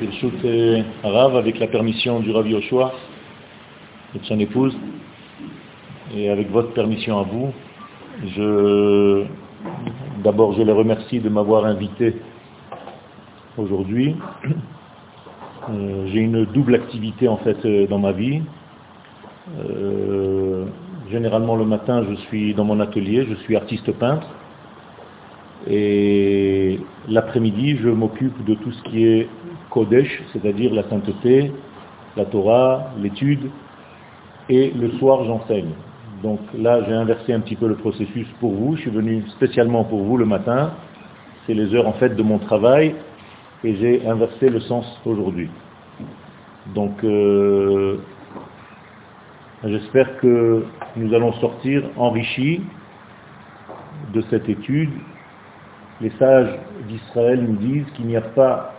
Birshut Rav, avec la permission du Rav Yoshua et de son épouse, et avec votre permission à vous, je, d'abord je les remercie de m'avoir invité aujourd'hui. Euh, j'ai une double activité en fait euh, dans ma vie. Euh, généralement le matin je suis dans mon atelier, je suis artiste peintre. Et l'après-midi, je m'occupe de tout ce qui est Kodesh, c'est-à-dire la sainteté, la Torah, l'étude, et le soir, j'enseigne. Donc là, j'ai inversé un petit peu le processus pour vous. Je suis venu spécialement pour vous le matin. C'est les heures en fait de mon travail et j'ai inversé le sens aujourd'hui. Donc euh, j'espère que nous allons sortir enrichis de cette étude les sages d'Israël nous disent qu'il n'y a pas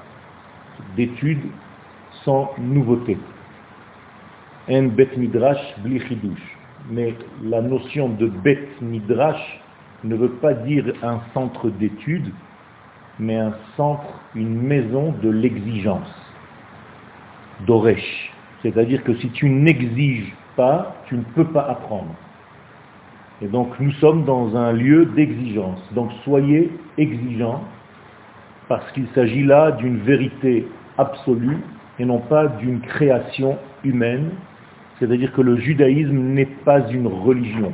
d'étude sans nouveauté. Bet midrash Mais la notion de bet midrash ne veut pas dire un centre d'étude, mais un centre, une maison de l'exigence, d'oresh. C'est-à-dire que si tu n'exiges pas, tu ne peux pas apprendre. Et donc nous sommes dans un lieu d'exigence. Donc soyez exigeants, parce qu'il s'agit là d'une vérité absolue et non pas d'une création humaine. C'est-à-dire que le judaïsme n'est pas une religion.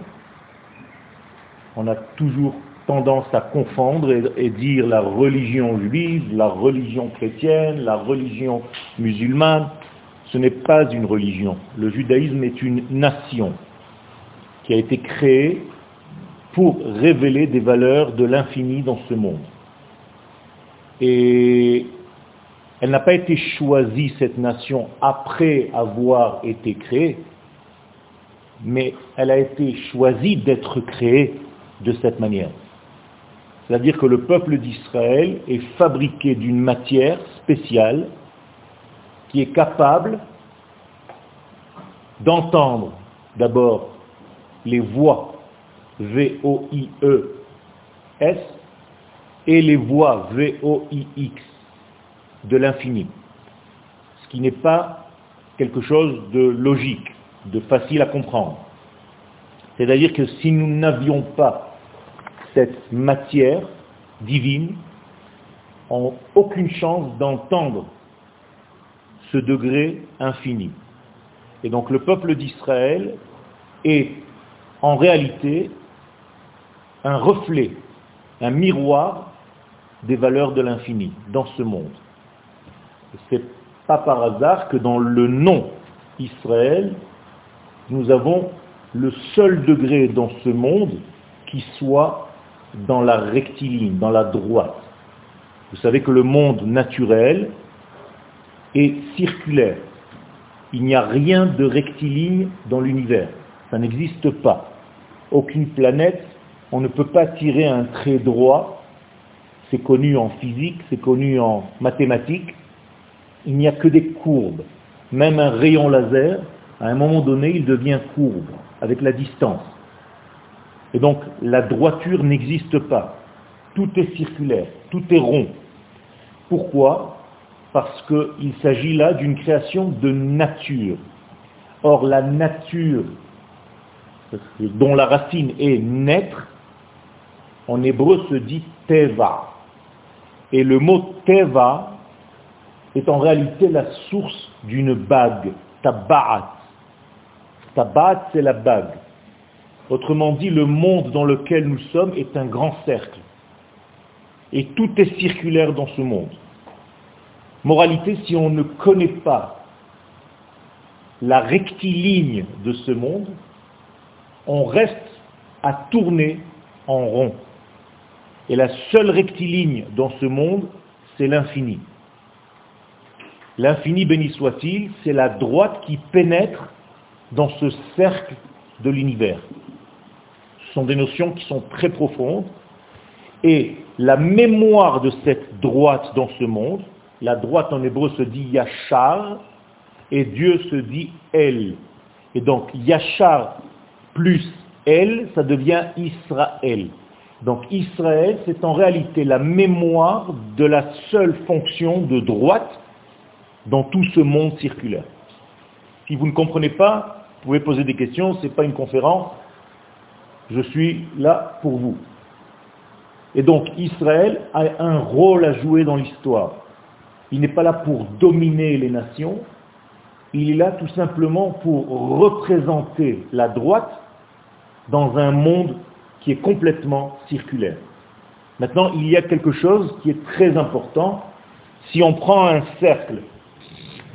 On a toujours tendance à confondre et, dire la religion juive, la religion chrétienne, la religion musulmane. Ce n'est pas une religion. Le judaïsme est une nation a été créée pour révéler des valeurs de l'infini dans ce monde. Et elle n'a pas été choisie, cette nation, après avoir été créée, mais elle a été choisie d'être créée de cette manière. C'est-à-dire que le peuple d'Israël est fabriqué d'une matière spéciale qui est capable d'entendre d'abord les voix V-O-I-E-S et les voix V-O-I-X de l'infini. Ce qui n'est pas quelque chose de logique, de facile à comprendre. C'est-à-dire que si nous n'avions pas cette matière divine, on aucune chance d'entendre ce degré infini. Et donc le peuple d'Israël est en réalité un reflet, un miroir des valeurs de l'infini dans ce monde. C'est pas par hasard que dans le nom Israël, nous avons le seul degré dans ce monde qui soit dans la rectiligne, dans la droite. Vous savez que le monde naturel est circulaire. Il n'y a rien de rectiligne dans l'univers. Ça n'existe pas aucune planète, on ne peut pas tirer un trait droit, c'est connu en physique, c'est connu en mathématiques, il n'y a que des courbes. Même un rayon laser, à un moment donné, il devient courbe, avec la distance. Et donc, la droiture n'existe pas. Tout est circulaire, tout est rond. Pourquoi? Parce qu'il s'agit là d'une création de nature. Or, la nature dont la racine est naître, en hébreu se dit teva. Et le mot teva est en réalité la source d'une bague, tabaat. Tabaat, c'est la bague. Autrement dit, le monde dans lequel nous sommes est un grand cercle. Et tout est circulaire dans ce monde. Moralité, si on ne connaît pas la rectiligne de ce monde, on reste à tourner en rond. Et la seule rectiligne dans ce monde, c'est l'infini. L'infini, béni soit-il, c'est la droite qui pénètre dans ce cercle de l'univers. Ce sont des notions qui sont très profondes. Et la mémoire de cette droite dans ce monde, la droite en hébreu se dit Yachar, et Dieu se dit El. Et donc Yachar plus elle, ça devient Israël. Donc Israël, c'est en réalité la mémoire de la seule fonction de droite dans tout ce monde circulaire. Si vous ne comprenez pas, vous pouvez poser des questions, ce n'est pas une conférence, je suis là pour vous. Et donc Israël a un rôle à jouer dans l'histoire. Il n'est pas là pour dominer les nations, il est là tout simplement pour représenter la droite dans un monde qui est complètement circulaire. Maintenant, il y a quelque chose qui est très important. Si on prend un cercle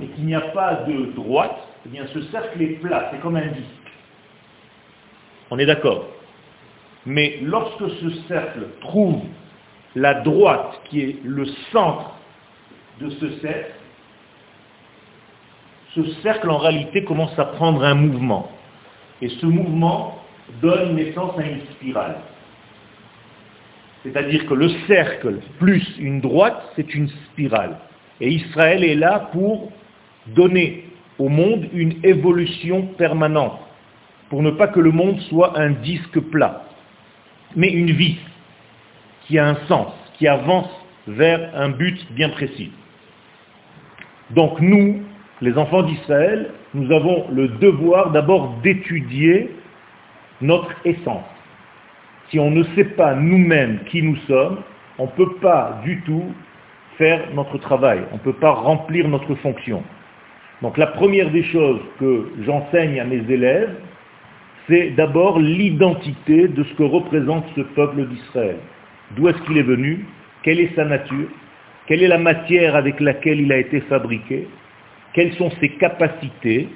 et qu'il n'y a pas de droite, eh bien ce cercle est plat, c'est comme un disque. On est d'accord Mais lorsque ce cercle trouve la droite qui est le centre de ce cercle, ce cercle en réalité commence à prendre un mouvement. Et ce mouvement donne naissance à une spirale. C'est-à-dire que le cercle plus une droite, c'est une spirale. Et Israël est là pour donner au monde une évolution permanente, pour ne pas que le monde soit un disque plat, mais une vis qui a un sens, qui avance vers un but bien précis. Donc nous, les enfants d'Israël, nous avons le devoir d'abord d'étudier notre essence. Si on ne sait pas nous-mêmes qui nous sommes, on ne peut pas du tout faire notre travail, on ne peut pas remplir notre fonction. Donc la première des choses que j'enseigne à mes élèves, c'est d'abord l'identité de ce que représente ce peuple d'Israël. D'où est-ce qu'il est venu? Quelle est sa nature? Quelle est la matière avec laquelle il a été fabriqué? Quelles sont ses capacités?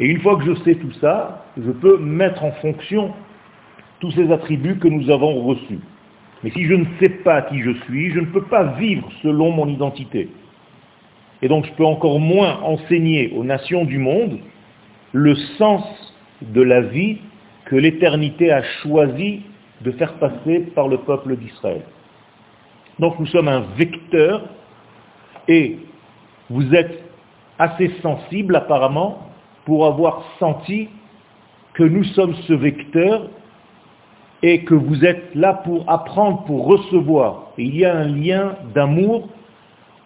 Et une fois que je sais tout ça, je peux mettre en fonction tous ces attributs que nous avons reçus. Mais si je ne sais pas qui je suis, je ne peux pas vivre selon mon identité. Et donc je peux encore moins enseigner aux nations du monde le sens de la vie que l'éternité a choisi de faire passer par le peuple d'Israël. Donc nous sommes un vecteur et vous êtes assez sensible apparemment pour avoir senti que nous sommes ce vecteur et que vous êtes là pour apprendre, pour recevoir. Il y a un lien d'amour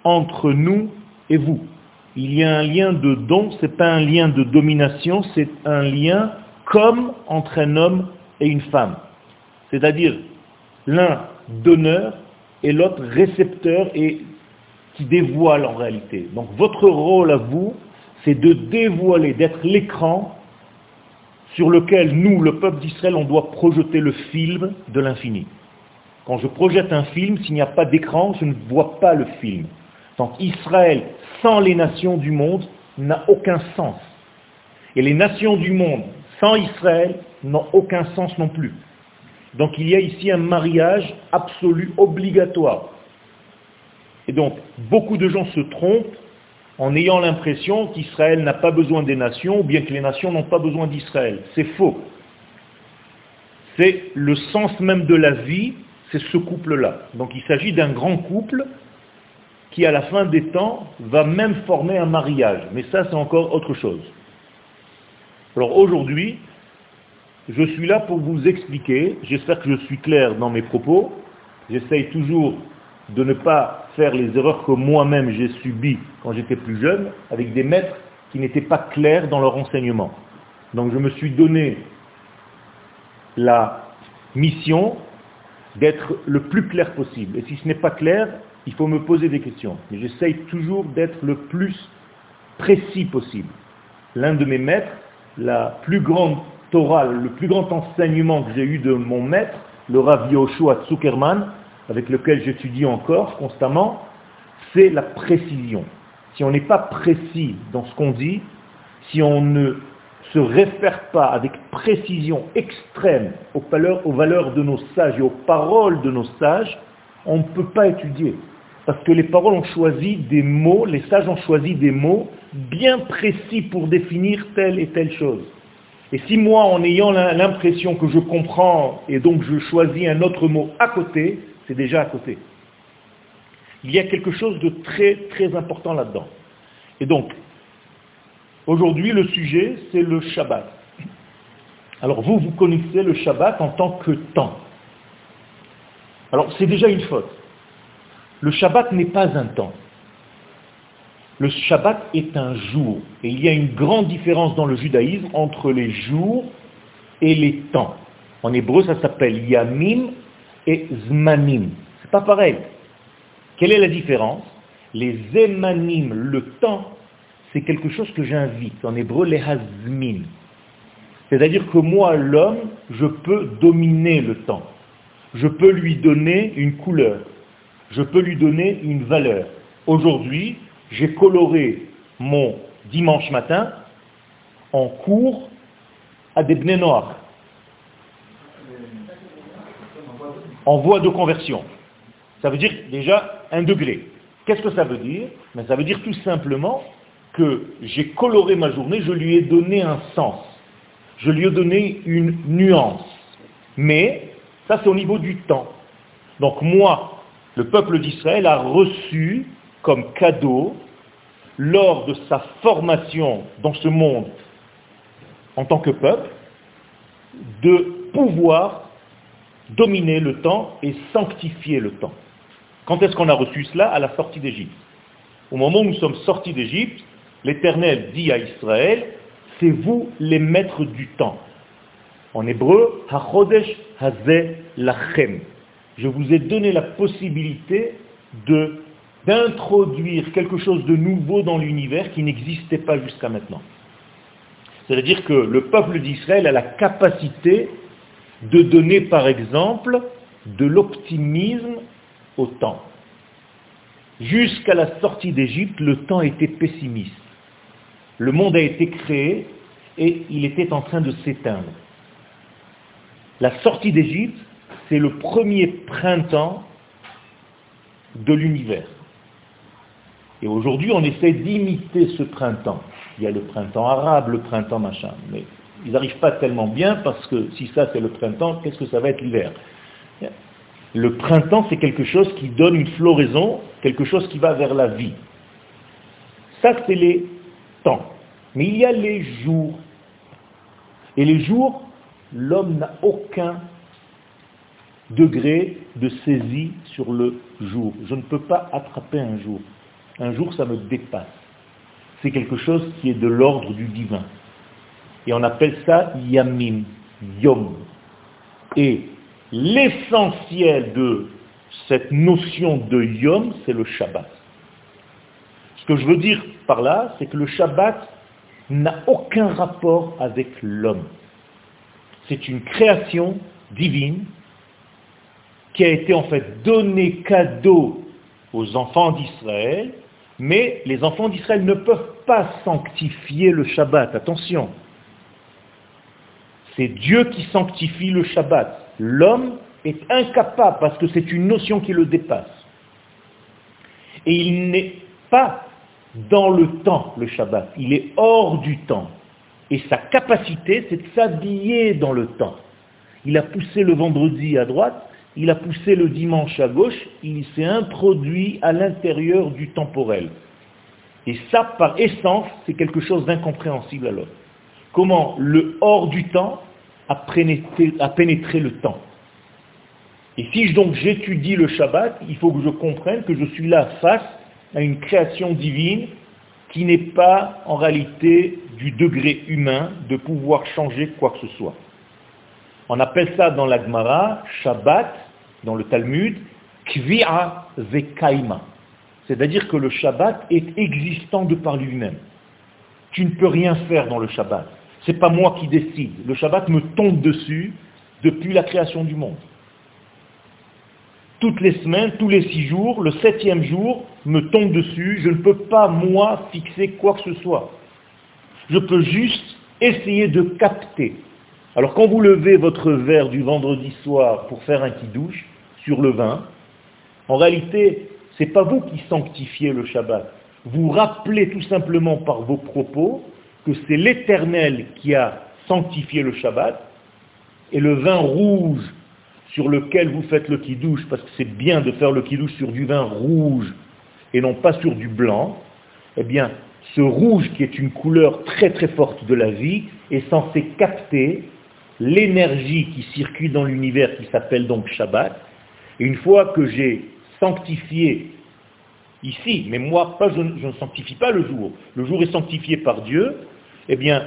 entre nous et vous. Il y a un lien de don, ce n'est pas un lien de domination, c'est un lien comme entre un homme et une femme. C'est-à-dire l'un donneur et l'autre récepteur et qui dévoile en réalité. Donc votre rôle à vous, c'est de dévoiler, d'être l'écran sur lequel nous, le peuple d'Israël, on doit projeter le film de l'infini. Quand je projette un film, s'il n'y a pas d'écran, je ne vois pas le film. Donc Israël, sans les nations du monde, n'a aucun sens. Et les nations du monde, sans Israël, n'ont aucun sens non plus. Donc il y a ici un mariage absolu, obligatoire. Et donc, beaucoup de gens se trompent en ayant l'impression qu'Israël n'a pas besoin des nations, ou bien que les nations n'ont pas besoin d'Israël. C'est faux. C'est le sens même de la vie, c'est ce couple-là. Donc il s'agit d'un grand couple qui, à la fin des temps, va même former un mariage. Mais ça, c'est encore autre chose. Alors aujourd'hui, je suis là pour vous expliquer, j'espère que je suis clair dans mes propos, j'essaye toujours de ne pas faire les erreurs que moi-même j'ai subies quand j'étais plus jeune, avec des maîtres qui n'étaient pas clairs dans leur enseignement. Donc je me suis donné la mission d'être le plus clair possible. Et si ce n'est pas clair, il faut me poser des questions. Mais j'essaye toujours d'être le plus précis possible. L'un de mes maîtres, la plus grande Torah, le plus grand enseignement que j'ai eu de mon maître, le Rav Yoshua Zuckerman, avec lequel j'étudie encore constamment, c'est la précision. Si on n'est pas précis dans ce qu'on dit, si on ne se réfère pas avec précision extrême aux valeurs, aux valeurs de nos sages et aux paroles de nos sages, on ne peut pas étudier. Parce que les paroles ont choisi des mots, les sages ont choisi des mots bien précis pour définir telle et telle chose. Et si moi, en ayant l'impression que je comprends et donc je choisis un autre mot à côté, c'est déjà à côté. Il y a quelque chose de très très important là-dedans. Et donc, aujourd'hui, le sujet, c'est le Shabbat. Alors vous, vous connaissez le Shabbat en tant que temps. Alors c'est déjà une faute. Le Shabbat n'est pas un temps. Le Shabbat est un jour. Et il y a une grande différence dans le judaïsme entre les jours et les temps. En hébreu, ça s'appelle Yamim et Zmanim. C'est pas pareil. Quelle est la différence? Les Zemanim, le temps, c'est quelque chose que j'invite. En hébreu, les Hazmin. C'est-à-dire que moi, l'homme, je peux dominer le temps. Je peux lui donner une couleur. Je peux lui donner une valeur. Aujourd'hui, j'ai coloré mon dimanche matin en cours à des bnei noirs, en voie de conversion. Ça veut dire déjà un degré. Qu'est-ce que ça veut dire? Ben, Ça veut dire tout simplement que j'ai coloré ma journée, je lui ai donné un sens, je lui ai donné une nuance. Mais ça c'est au niveau du temps. Donc moi, le peuple d'Israël a reçu comme cadeau, lors de sa formation dans ce monde en tant que peuple, de pouvoir dominer le temps et sanctifier le temps. Quand est-ce qu'on a reçu cela? À la sortie d'Égypte. Au moment où nous sommes sortis d'Égypte, l'Éternel dit à Israël, c'est vous les maîtres du temps. En hébreu, HaChodesh Hazeh Lachem. Je vous ai donné la possibilité d'introduire quelque chose de nouveau dans l'univers qui n'existait pas jusqu'à maintenant. C'est-à-dire que le peuple d'Israël a la capacité de donner, par exemple, de l'optimisme au temps. Jusqu'à la sortie d'Égypte, le temps était pessimiste. Le monde a été créé et il était en train de s'éteindre. La sortie d'Égypte, c'est le premier printemps de l'univers. Et aujourd'hui, on essaie d'imiter ce printemps. Il y a le printemps arabe, le printemps machin. Mais ils n'arrivent pas tellement bien parce que si ça c'est le printemps, qu'est-ce que ça va être l'hiver? Le printemps, c'est quelque chose qui donne une floraison, quelque chose qui va vers la vie. Ça, c'est les temps. Mais il y a les jours. Et les jours, l'homme n'a aucun degré de saisie sur le jour. Je ne peux pas attraper un jour. Un jour, ça me dépasse. C'est quelque chose qui est de l'ordre du divin. Et on appelle ça yamim, yom. Et l'essentiel de cette notion de yom, c'est le Shabbat. Ce que je veux dire par là, c'est que le Shabbat n'a aucun rapport avec l'homme. C'est une création divine qui a été en fait donnée cadeau aux enfants d'Israël mais les enfants d'Israël ne peuvent pas sanctifier le Shabbat. Attention. C'est Dieu qui sanctifie le Shabbat. L'homme est incapable parce que c'est une notion qui le dépasse. Et il n'est pas dans le temps, le Shabbat. Il est hors du temps. Et sa capacité, c'est de s'habiller dans le temps. Il a poussé le vendredi à droite, il a poussé le dimanche à gauche, il s'est introduit à l'intérieur du temporel. Et ça, par essence, c'est quelque chose d'incompréhensible à l'homme. Comment le hors du temps a pénétré, le temps. Et si donc j'étudie le Shabbat, il faut que je comprenne que je suis là face à une création divine qui n'est pas en réalité du degré humain de pouvoir changer quoi que ce soit. On appelle ça dans l'Agmara, Shabbat, dans le Talmud, Kvi'a Vekaima. C'est-à-dire que le Shabbat est existant de par lui-même. Tu ne peux rien faire dans le Shabbat. Ce n'est pas moi qui décide. Le Shabbat me tombe dessus depuis la création du monde. Toutes les semaines, tous les six jours, le septième jour me tombe dessus. Je ne peux pas, moi, fixer quoi que ce soit. Je peux juste essayer de capter. Alors quand vous levez votre verre du vendredi soir pour faire un qui douche sur le vin, en réalité, ce n'est pas vous qui sanctifiez le Shabbat. Vous rappelez tout simplement par vos propos que c'est l'Éternel qui a sanctifié le Shabbat, et le vin rouge sur lequel vous faites le kidouche, parce que c'est bien de faire le kidouche sur du vin rouge et non pas sur du blanc, eh bien, ce rouge qui est une couleur très très forte de la vie est censé capter l'énergie qui circule dans l'univers qui s'appelle donc Shabbat, Et une fois que j'ai sanctifié ici, mais moi, je ne sanctifie pas le jour, le jour est sanctifié par Dieu, eh bien,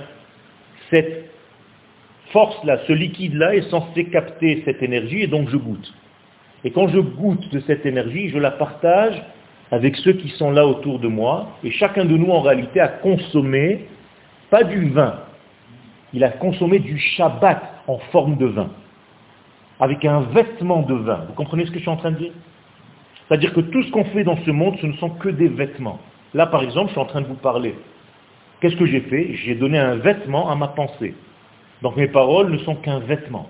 cette force-là, ce liquide-là est censé capter cette énergie et donc je goûte. Et quand je goûte de cette énergie, je la partage avec ceux qui sont là autour de moi. Et chacun de nous, en réalité, a consommé, pas du vin, il a consommé du Shabbat en forme de vin, avec un vêtement de vin. Vous comprenez ce que je suis en train de dire? C'est-à-dire que tout ce qu'on fait dans ce monde, ce ne sont que des vêtements. Là, par exemple, je suis en train de vous parler. Qu'est-ce que j'ai fait? J'ai donné un vêtement à ma pensée. Donc mes paroles ne sont qu'un vêtement.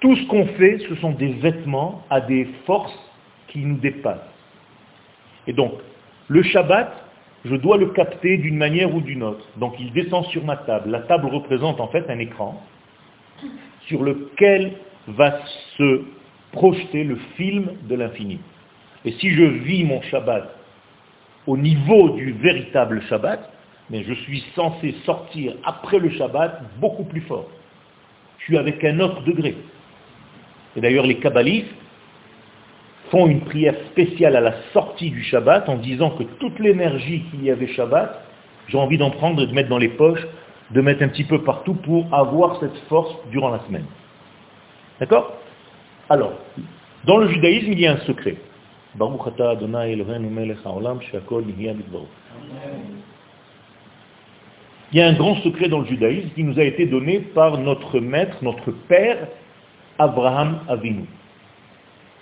Tout ce qu'on fait, ce sont des vêtements à des forces qui nous dépassent. Et donc, le Shabbat, je dois le capter d'une manière ou d'une autre. Donc il descend sur ma table. La table représente en fait un écran sur lequel va se projeter le film de l'infini. Et si je vis mon Shabbat au niveau du véritable Shabbat, mais je suis censé sortir après le Shabbat beaucoup plus fort. Je suis avec un autre degré. Et d'ailleurs, les kabbalistes font une prière spéciale à la sortie du Shabbat en disant que toute l'énergie qu'il y avait Shabbat, j'ai envie d'en prendre et de mettre dans les poches, de mettre un petit peu partout pour avoir cette force durant la semaine. D'accord? Alors, dans le judaïsme, il y a un secret. Il y a un grand secret dans le judaïsme qui nous a été donné par notre maître, notre père, Abraham Avinu.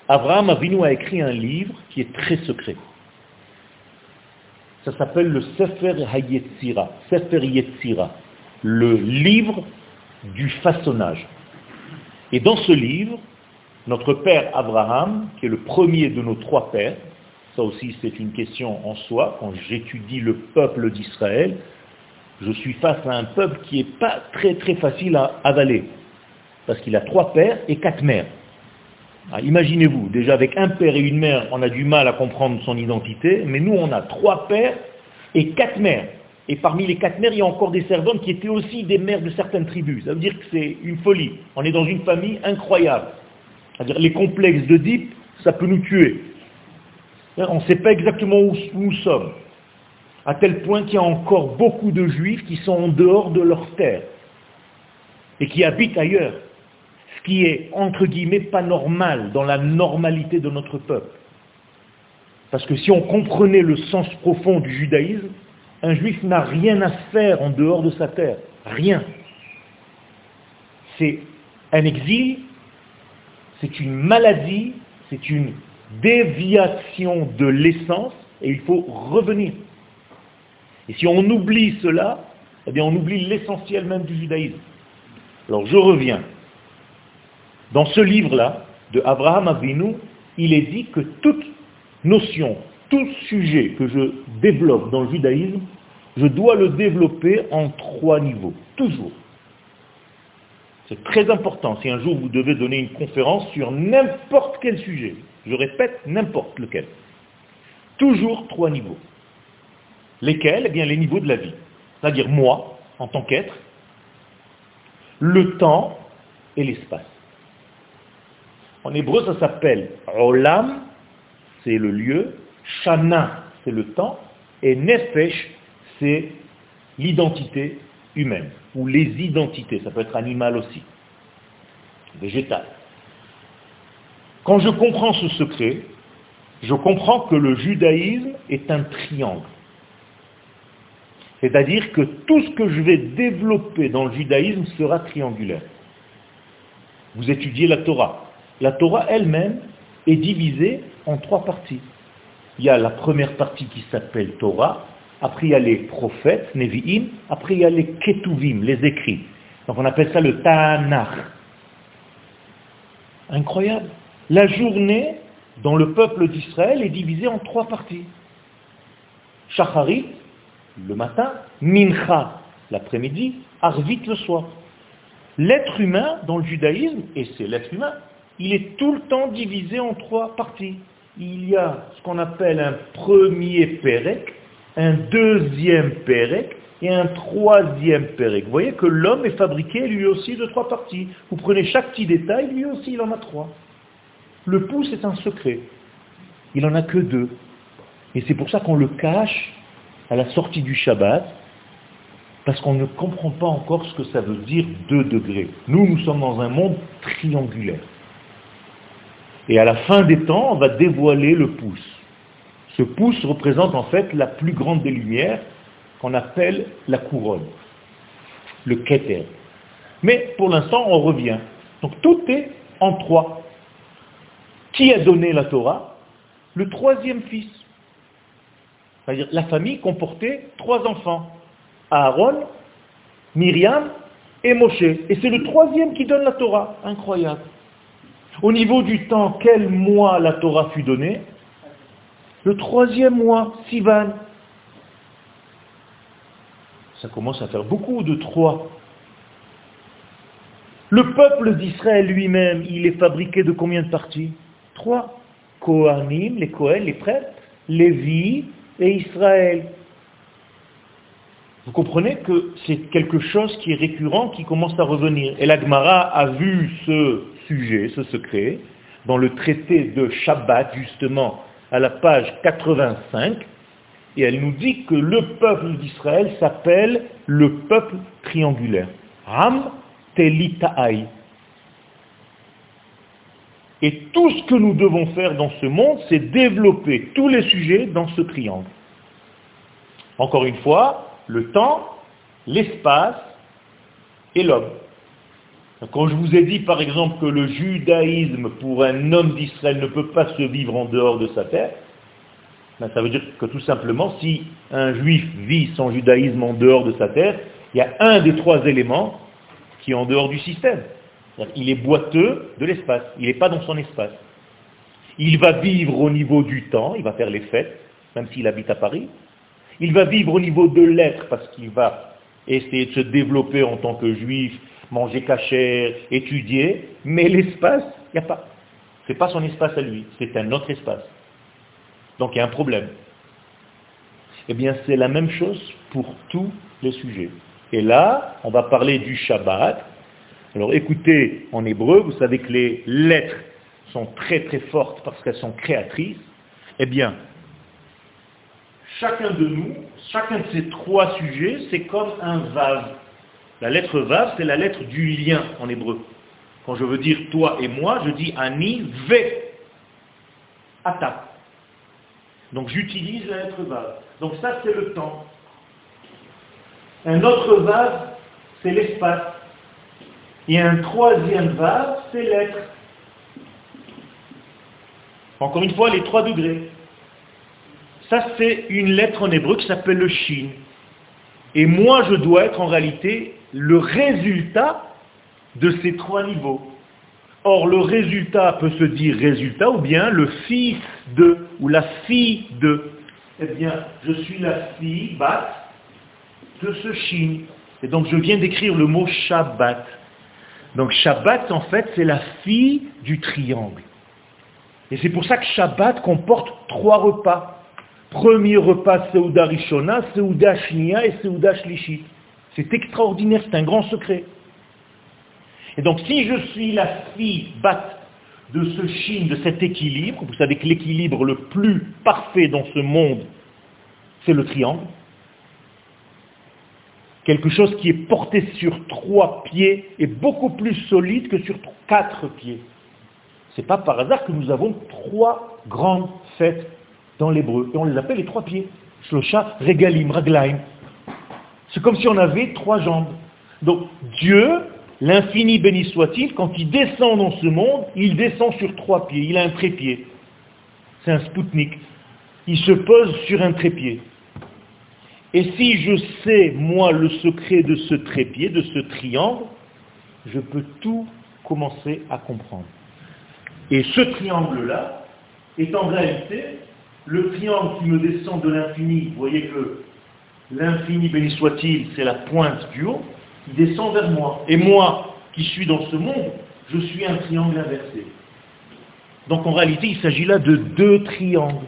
Abraham Avinu a écrit un livre qui est très secret. Ça s'appelle le Sefer Hayetzira, Sefer Yetzira, le livre du façonnage. Et dans ce livre, notre père Abraham, qui est le premier de nos trois pères, ça aussi c'est une question en soi, quand j'étudie le peuple d'Israël, je suis face à un peuple qui n'est pas très très facile à avaler, parce qu'il a trois pères et quatre mères. Ah, imaginez-vous, déjà avec un père et une mère, on a du mal à comprendre son identité, mais nous on a trois pères et quatre mères. Et parmi les quatre mères, il y a encore des servantes qui étaient aussi des mères de certaines tribus. Ça veut dire que c'est une folie. On est dans une famille incroyable. C'est-à-dire les complexes de Deep, ça peut nous tuer. On ne sait pas exactement où nous sommes à tel point qu'il y a encore beaucoup de juifs qui sont en dehors de leur terre et qui habitent ailleurs, ce qui est entre guillemets pas normal dans la normalité de notre peuple. Parce que si on comprenait le sens profond du judaïsme, un juif n'a rien à faire en dehors de sa terre, rien. C'est un exil, c'est une maladie, c'est une déviation de l'essence, et il faut revenir. Et si on oublie cela, eh on oublie l'essentiel même du judaïsme. Alors je reviens. Dans ce livre-là, de Abraham Avinu, il est dit que toute notion, tout sujet que je développe dans le judaïsme, je dois le développer en trois niveaux, toujours. C'est très important si un jour vous devez donner une conférence sur n'importe quel sujet. Je répète, n'importe lequel. Toujours trois niveaux. Lesquels Eh bien les niveaux de la vie. C'est-à-dire moi, en tant qu'être, le temps et l'espace. En hébreu, ça s'appelle Olam, c'est le lieu, Shana, c'est le temps, et Nefesh, c'est l'identité humaine, ou les identités, ça peut être animal aussi, végétal. Quand je comprends ce secret, je comprends que le judaïsme est un triangle. C'est-à-dire que tout ce que je vais développer dans le judaïsme sera triangulaire. Vous étudiez la Torah. La Torah elle-même est divisée en trois parties. Il y a la première partie qui s'appelle Torah, après il y a les prophètes, Nevi'im, après il y a les Ketuvim, les écrits. Donc on appelle ça le Tanakh. Incroyable. La journée dans le peuple d'Israël est divisée en trois parties. Shacharit, le matin, mincha l'après-midi, arvit le soir. L'être humain, dans le judaïsme, et c'est l'être humain, il est tout le temps divisé en trois parties. Il y a ce qu'on appelle un premier pérec, un deuxième pérec et un troisième pérec. Vous voyez que l'homme est fabriqué lui aussi de trois parties. Vous prenez chaque petit détail, lui aussi il en a trois. Le pouce est un secret. Il n'en a que deux. Et c'est pour ça qu'on le cache à la sortie du Shabbat, parce qu'on ne comprend pas encore ce que ça veut dire 2 degrés. Nous, nous sommes dans un monde triangulaire. Et à la fin des temps, on va dévoiler le pouce. Ce pouce représente en fait la plus grande des lumières qu'on appelle la couronne, le keter. Mais pour l'instant, on revient. Donc tout est en trois. Qui a donné la Torah? Le troisième fils. C'est-à-dire la famille comportait trois enfants. Aaron, Myriam et Moshe. Et c'est le troisième qui donne la Torah. Incroyable. Au niveau du temps, quel mois la Torah fut donnée? Le troisième mois, Sivan. Ça commence à faire beaucoup de trois. Le peuple d'Israël lui-même, il est fabriqué de combien de parties? Trois. Kohanim, les Kohen, les prêtres, Lévi et Israël. Vous comprenez que c'est quelque chose qui est récurrent, qui commence à revenir. Et l'Agmara a vu ce sujet, ce secret, dans le traité de Shabbat, justement, à la page 85, et elle nous dit que le peuple d'Israël s'appelle le peuple triangulaire. Ram Telitaï. Et tout ce que nous devons faire dans ce monde, c'est développer tous les sujets dans ce triangle. Encore une fois, le temps, l'espace et l'homme. Quand je vous ai dit par exemple que le judaïsme pour un homme d'Israël ne peut pas se vivre en dehors de sa terre, ben, ça veut dire que tout simplement, si un juif vit son judaïsme en dehors de sa terre, il y a un des trois éléments qui est en dehors du système. Il est boiteux de l'espace, il n'est pas dans son espace. Il va vivre au niveau du temps, il va faire les fêtes, même s'il habite à Paris, il va vivre au niveau de l'être parce qu'il va essayer de se développer en tant que juif, manger cachère, étudier, mais l'espace, il n'y a pas. Ce n'est pas son espace à lui, c'est un autre espace. Donc il y a un problème. Eh bien, c'est la même chose pour tous les sujets. Et là, on va parler du Shabbat. Alors écoutez, en hébreu, vous savez que les lettres sont très très fortes parce qu'elles sont créatrices. Eh bien, chacun de nous, chacun de ces trois sujets, c'est comme un vav. La lettre vav, c'est la lettre du lien en hébreu. Quand je veux dire toi et moi, je dis ani ve ata. Donc j'utilise la lettre vav. Donc ça, c'est le temps. Un autre vav, c'est l'espace. Et un troisième vav, c'est l'être. Encore une fois, les trois degrés. Ça, c'est une lettre en hébreu qui s'appelle le shin. Et moi, je dois être en réalité le résultat de ces trois niveaux. Or, le résultat peut se dire résultat ou bien le fils de, ou la fille de. Eh bien, je suis la fille, bat, de ce shin. Et donc, je viens d'écrire le mot Shabbat. Donc, Shabbat, en fait, c'est la fille du triangle. Et c'est pour ça que Shabbat comporte trois repas. Premier repas Seuda Rishona, Seuda Shnia et Seuda Shlishit. C'est extraordinaire, c'est un grand secret. Et donc si je suis la fille bat de ce chine, de cet équilibre, vous savez que l'équilibre le plus parfait dans ce monde, c'est le triangle. Quelque chose qui est porté sur trois pieds est beaucoup plus solide que sur quatre pieds. Ce n'est pas par hasard que nous avons trois grandes fêtes dans l'hébreu. Et on les appelle les trois pieds. Shlosha, Regalim, Raglaim. C'est comme si on avait trois jambes. Donc Dieu, l'infini béni soit-il, quand il descend dans ce monde, il descend sur trois pieds. Il a un trépied. C'est un spoutnik. Il se pose sur un trépied. Et si je sais, moi, le secret de ce trépied, de ce triangle, je peux tout commencer à comprendre. Et ce triangle-là est en réalité le triangle qui me descend de l'infini, vous voyez que l'infini, béni soit-il, c'est la pointe du haut, il descend vers moi. Et moi, qui suis dans ce monde, je suis un triangle inversé. Donc en réalité, il s'agit là de deux triangles.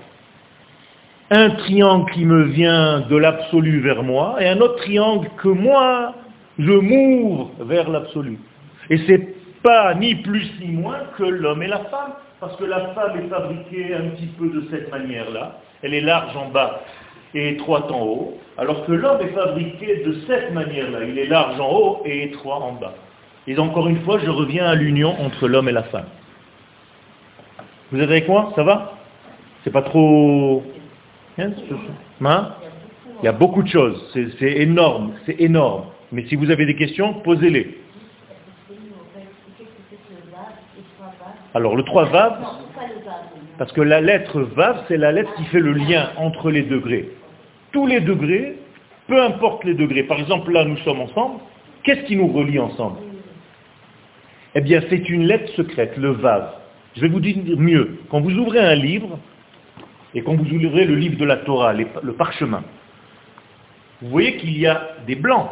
Un triangle qui me vient de l'absolu vers moi, et un autre triangle que moi, je m'ouvre vers l'absolu. Et c'est pas ni plus ni moins que l'homme et la femme, parce que la femme est fabriquée un petit peu de cette manière-là, elle est large en bas et étroite en haut, alors que l'homme est fabriqué de cette manière-là, il est large en haut et étroit en bas. Et encore une fois, je reviens à l'union entre l'homme et la femme. Vous êtes avec moi Ça va? C'est pas trop... Il y a beaucoup de choses, c'est énorme, c'est énorme. Mais si vous avez des questions, posez-les. Alors le 3 vav, parce que la lettre vav, c'est la lettre qui fait le lien entre les degrés. Tous les degrés, peu importe les degrés. Par exemple, là, nous sommes ensemble. Qu'est-ce qui nous relie ensemble? Eh bien, c'est une lettre secrète, le vav. Je vais vous dire mieux. Quand vous ouvrez un livre, et quand vous ouvrez le livre de la Torah, le parchemin, vous voyez qu'il y a des blancs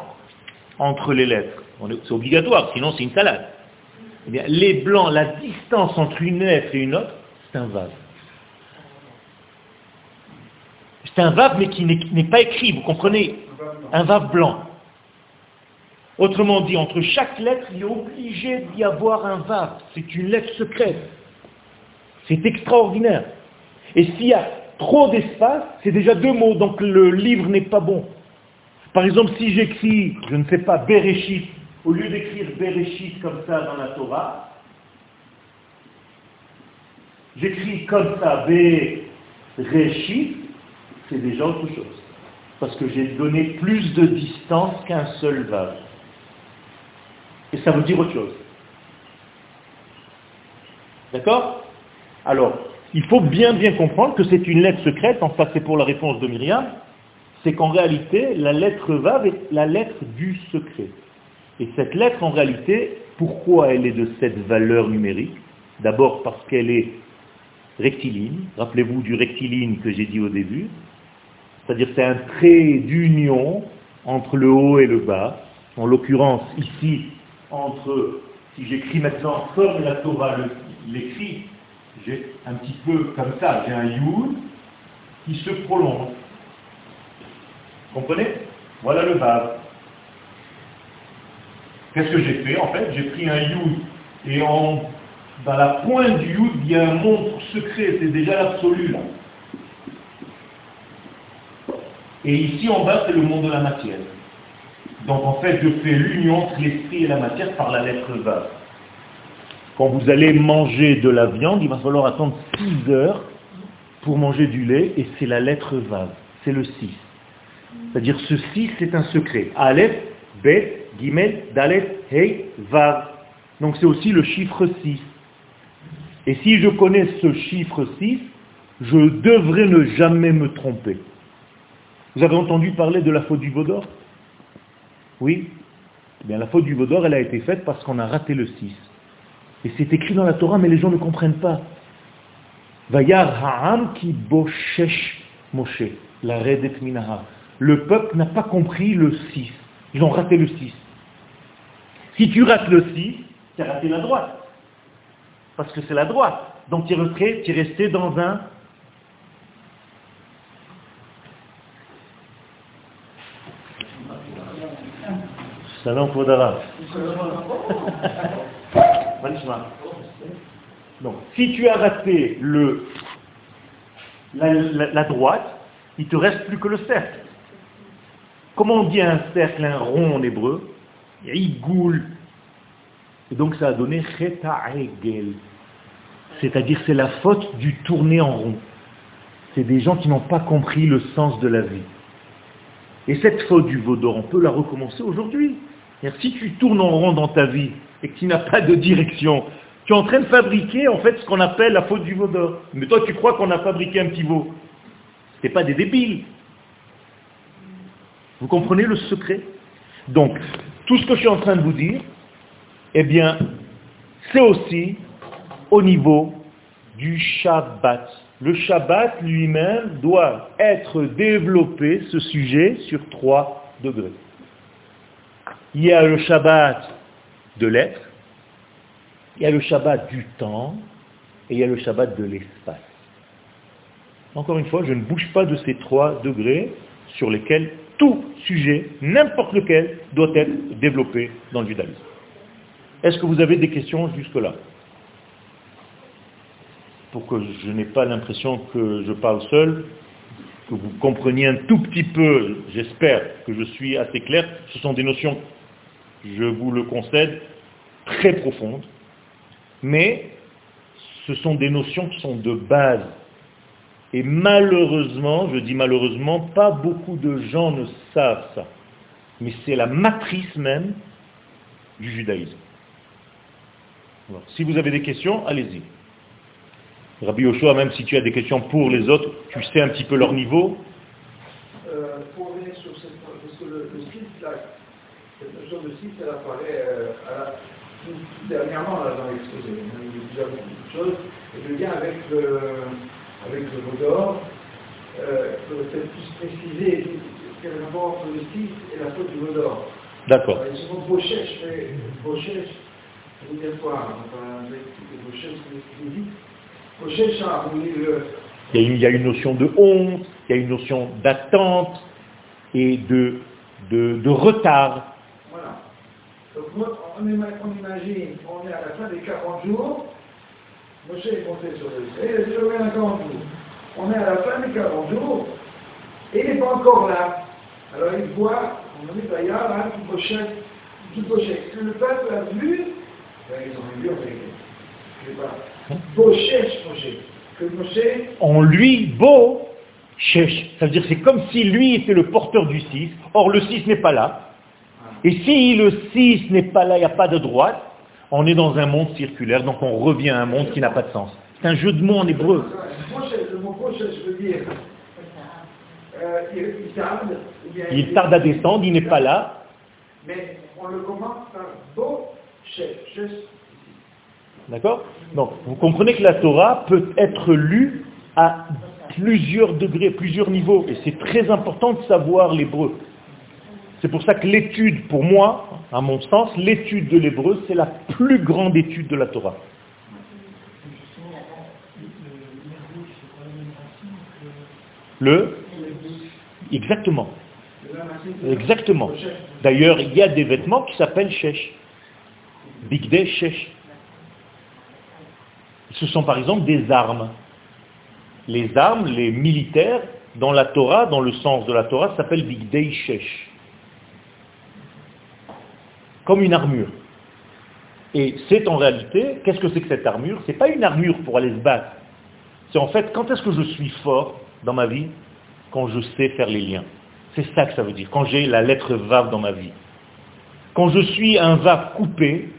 entre les lettres. C'est obligatoire, sinon c'est une salade. Eh les blancs, la distance entre une lettre et une autre, c'est un vav. C'est un vav, mais qui n'est pas écrit, vous comprenez? Un vav blanc. Autrement dit, entre chaque lettre, il est obligé d'y avoir un vav. C'est une lettre secrète. C'est extraordinaire. Et s'il y a trop d'espace, c'est déjà deux mots, donc le livre n'est pas bon. Par exemple, si j'écris, je ne sais pas, Bereshit, au lieu d'écrire Bereshit comme ça dans la Torah, j'écris comme ça Bereshit, c'est déjà autre chose. Parce que j'ai donné plus de distance qu'un seul vav. Et ça veut dire autre chose. D'accord? Alors, il faut bien bien comprendre que c'est une lettre secrète, en fait c'est pour la réponse de Myriam, c'est qu'en réalité, la lettre Vav est la lettre du secret. Et cette lettre, en réalité, pourquoi elle est de cette valeur numérique? D'abord parce qu'elle est rectiligne. Rappelez-vous du rectiligne que j'ai dit au début. C'est-à-dire c'est un trait d'union entre le haut et le bas. En l'occurrence, ici, entre, si j'écris maintenant comme la Torah l'écrit, j'ai un petit peu comme ça, j'ai un yud qui se prolonge. Comprenez? Voilà le bas. Qu'est-ce que j'ai fait? En fait, j'ai pris un yud et en, dans la pointe du yud, il y a un montre secret, c'est déjà l'absolu là. Et ici en bas, c'est le monde de la matière. Donc en fait, je fais l'union entre l'esprit et la matière par la lettre Vav. Quand vous allez manger de la viande, il va falloir attendre 6 heures pour manger du lait, et c'est la lettre Vav, c'est le 6. C'est-à-dire ce 6, c'est un secret. Aleph, Bet, Gimel, Dalet, Hey, Vav. Donc c'est aussi le chiffre 6. Et si je connais ce chiffre 6, je devrais ne jamais me tromper. Vous avez entendu parler de la faute du Vaudor Oui? Eh bien, la faute du Vaudor, elle a été faite parce qu'on a raté le 6. Et c'est écrit dans la Torah, mais les gens ne comprennent pas. Ha'am ki Moshe, la redet le peuple n'a pas compris le 6. Ils ont raté le 6. Si tu rates le 6, tu as raté la droite. Parce que c'est la droite. Donc tu es resté, tu dans un... Salam Donc, si tu as raté le, la, droite, il te reste plus que le cercle. Comment on dit un cercle, un rond en hébreu Igoul. Et donc ça a donné Cheta'egel. C'est-à-dire c'est la faute du tourner en rond. C'est des gens qui n'ont pas compris le sens de la vie. Et cette faute du vaudor, on peut la recommencer aujourd'hui. Si tu tournes en rond dans ta vie et que tu n'as pas de direction, tu es en train de fabriquer en fait ce qu'on appelle la faute du vaudor. Mais toi tu crois qu'on a fabriqué un petit veau. Ce pas des débiles. Vous comprenez le secret? Donc, tout ce que je suis en train de vous dire, eh bien, c'est aussi au niveau du Shabbat. Le Shabbat lui-même doit être développé, ce sujet, sur trois degrés. Il y a le Shabbat de l'être, il y a le Shabbat du temps, et il y a le Shabbat de l'espace. Encore une fois, je ne bouge pas de ces trois degrés sur lesquels tout sujet, n'importe lequel, doit être développé dans le judaïsme. Est-ce que vous avez des questions jusque-là? Pour que je n'ai pas l'impression que je parle seul, que vous compreniez un tout petit peu, j'espère que je suis assez clair, ce sont des notions, je vous le concède, très profondes, mais ce sont des notions qui sont de base. Et malheureusement, je dis malheureusement, pas beaucoup de gens ne savent ça. Mais c'est la matrice même du judaïsme. si vous avez des questions, allez-y. Rabbi Yoshua, même si tu as des questions pour les autres, tu sais un petit peu leur niveau cette notion de site, elle apparaît euh, à la, dernièrement là, dans l'exposé. Il y a déjà beaucoup de choses. Et le lien avec le, avec le Vaudor, euh, peut-être plus préciser quel rapport entre le site et la faute du Vaudor. D'accord. Euh, ils sont Bochèche, mais Bochèche, ça veut dire quoi Enfin, avec Bochèche, c'est ce qu'il dit. Il y, a une, notion de honte, il y a une notion d'attente et de, de, retard. Donc on, imagine, on est à la fin des 40 jours, Moshe est monté sur le ciel, il a dit à 40 jours. On est à la fin des 40 jours, et il n'est pas encore là. Alors il voit, on dit d'ailleurs, là, tout pochette, tout pochette. Que le peuple a vu, ben, ils ont vu, on je ne sais pas. En lui, beau, cherche. Ça veut dire c'est comme si lui était le porteur du 6. Or le 6 n'est pas là. Et si le 6 n'est pas là, il n'y a pas de droite, on est dans un monde circulaire, donc on revient à un monde qui n'a pas de sens. C'est un jeu de mots en hébreu. il tarde. à descendre, il n'est pas là. Mais on le commence par beau, D'accord? Donc, vous comprenez que la Torah peut être lue à plusieurs degrés, plusieurs niveaux. Et c'est très important de savoir l'hébreu. C'est pour ça que l'étude, pour moi, à mon sens, l'étude de l'hébreu, c'est la plus grande étude de la Torah. Le Exactement. Exactement. D'ailleurs, il y a des vêtements qui s'appellent shesh. Bigde shesh. Ce sont par exemple des armes. Les armes, les militaires, dans la Torah, dans le sens de la Torah, s'appellent Bigdei Shesh. Comme une armure. Et c'est en réalité, qu'est-ce que c'est que cette armure? Ce n'est pas une armure pour aller se battre. C'est en fait, quand est-ce que je suis fort dans ma vie? Quand je sais faire les liens. C'est ça que ça veut dire, quand j'ai la lettre Vav dans ma vie. Quand je suis un Vav coupé,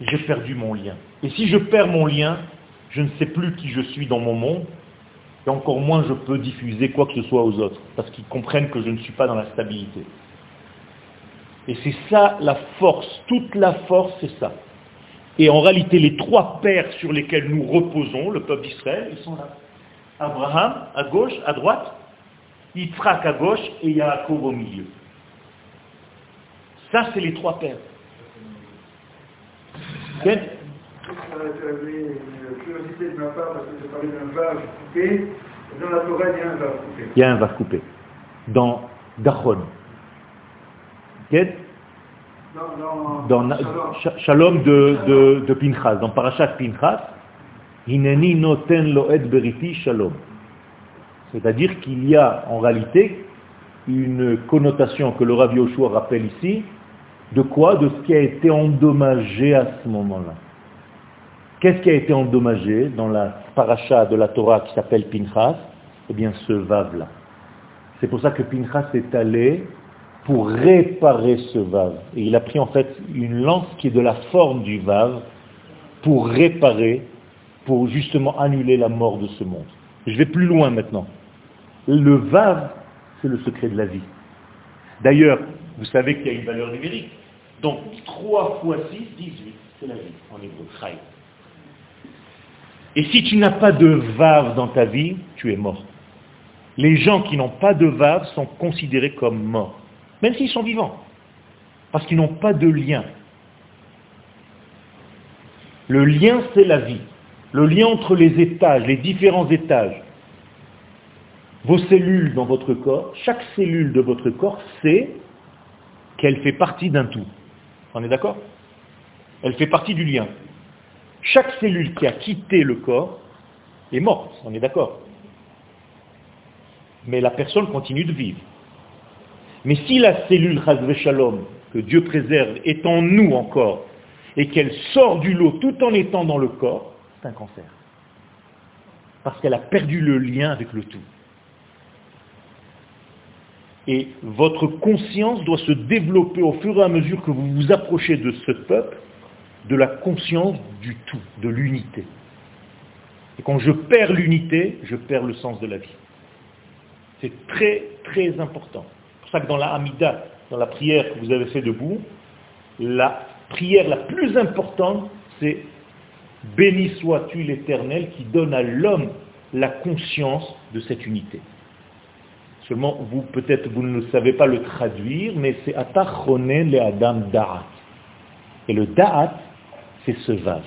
j'ai perdu mon lien. Et si je perds mon lien, je ne sais plus qui je suis dans mon monde, et encore moins je peux diffuser quoi que ce soit aux autres, parce qu'ils comprennent que je ne suis pas dans la stabilité. Et c'est ça la force, toute la force c'est ça. Et en réalité, les trois pères sur lesquels nous reposons, le peuple d'Israël, ils sont là. Abraham à gauche, à droite, Yitzhak à gauche et Yaakov au milieu. Ça, c'est les trois pères. Dans la Torah, il y a un vase coupé. Il y a un vase coupé. Dans Dachon. Dans, Shalom de, de, Pinchas, dans Parashat Pinchas, Hineni noten shalom. C'est-à-dire qu'il y a en réalité une connotation que le Rav Yoshua rappelle ici, de quoi? De ce qui a été endommagé à ce moment-là. Qu'est-ce qui a été endommagé dans la paracha de la Torah qui s'appelle Pinchas? Eh bien ce vav-là. C'est pour ça que Pinchas est allé pour réparer ce vav. Et il a pris en fait une lance qui est de la forme du vav pour réparer, pour justement annuler la mort de ce monde. Je vais plus loin maintenant. Le vav, c'est le secret de la vie. D'ailleurs, vous savez qu'il y a une valeur numérique. Donc 3 fois 6, 18. C'est la vie en hébreu. Et si tu n'as pas de vave dans ta vie, tu es mort. Les gens qui n'ont pas de vave sont considérés comme morts, même s'ils sont vivants, parce qu'ils n'ont pas de lien. Le lien, c'est la vie. Le lien entre les étages, les différents étages. Vos cellules dans votre corps, chaque cellule de votre corps sait qu'elle fait partie d'un tout. On est d'accord? Elle fait partie du lien. Chaque cellule qui a quitté le corps est morte, on est d'accord? Mais la personne continue de vivre. Mais si la cellule Shalom, que Dieu préserve, est en nous encore, et qu'elle sort du lot tout en étant dans le corps, c'est un cancer. Parce qu'elle a perdu le lien avec le tout. Et votre conscience doit se développer au fur et à mesure que vous vous approchez de ce peuple, de la conscience du tout, de l'unité. Et quand je perds l'unité, je perds le sens de la vie. C'est très, très important. Pour ça que dans la Hamida, dans la prière que vous avez fait debout, la prière la plus importante, c'est Béni sois-tu l'Éternel qui donne à l'homme la conscience de cette unité. Seulement, vous, peut-être, vous ne savez pas le traduire, mais c'est Atachone le Adam Da'at. Et le Da'at, c'est ce vase.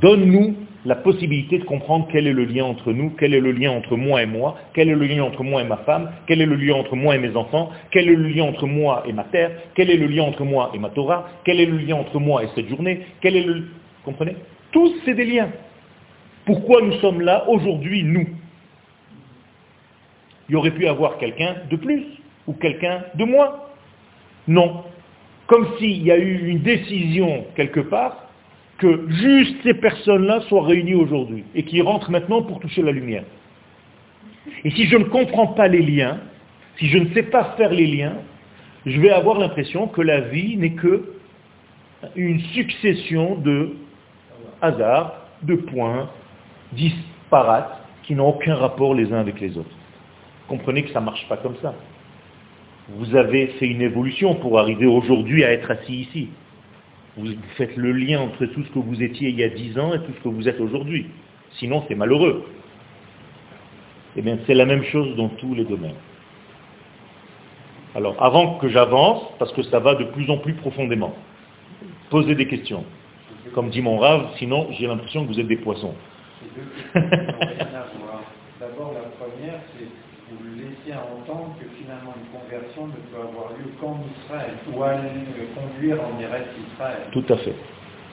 Donne-nous la possibilité de comprendre quel est le lien entre nous, quel est le lien entre moi et moi, quel est le lien entre moi et ma femme, quel est le lien entre moi et mes enfants, quel est le lien entre moi et ma terre, quel est le lien entre moi et ma Torah, quel est le lien entre moi et cette journée, quel est le... Vous comprenez? Tous, c'est des liens. Pourquoi nous sommes là aujourd'hui, nous? Il y aurait pu avoir quelqu'un de plus ou quelqu'un de moins. Non. Comme s'il y a eu une décision quelque part que juste ces personnes-là soient réunies aujourd'hui et qui rentrent maintenant pour toucher la lumière. Et si je ne comprends pas les liens, si je ne sais pas faire les liens, je vais avoir l'impression que la vie n'est que une succession de hasards, de points, disparates qui n'ont aucun rapport les uns avec les autres. Comprenez que ça ne marche pas comme ça. Vous avez fait une évolution pour arriver aujourd'hui à être assis ici. Vous faites le lien entre tout ce que vous étiez il y a dix ans et tout ce que vous êtes aujourd'hui. Sinon, c'est malheureux. Eh bien, c'est la même chose dans tous les domaines. Alors, avant que j'avance, parce que ça va de plus en plus profondément, posez des questions. Comme dit mon rave, sinon j'ai l'impression que vous êtes des poissons. D'abord, la première, c'est vous laissez entendre que finalement une conversion ne peut avoir lieu qu'en Israël, ou aller conduire en Eretz Israël. Tout à fait.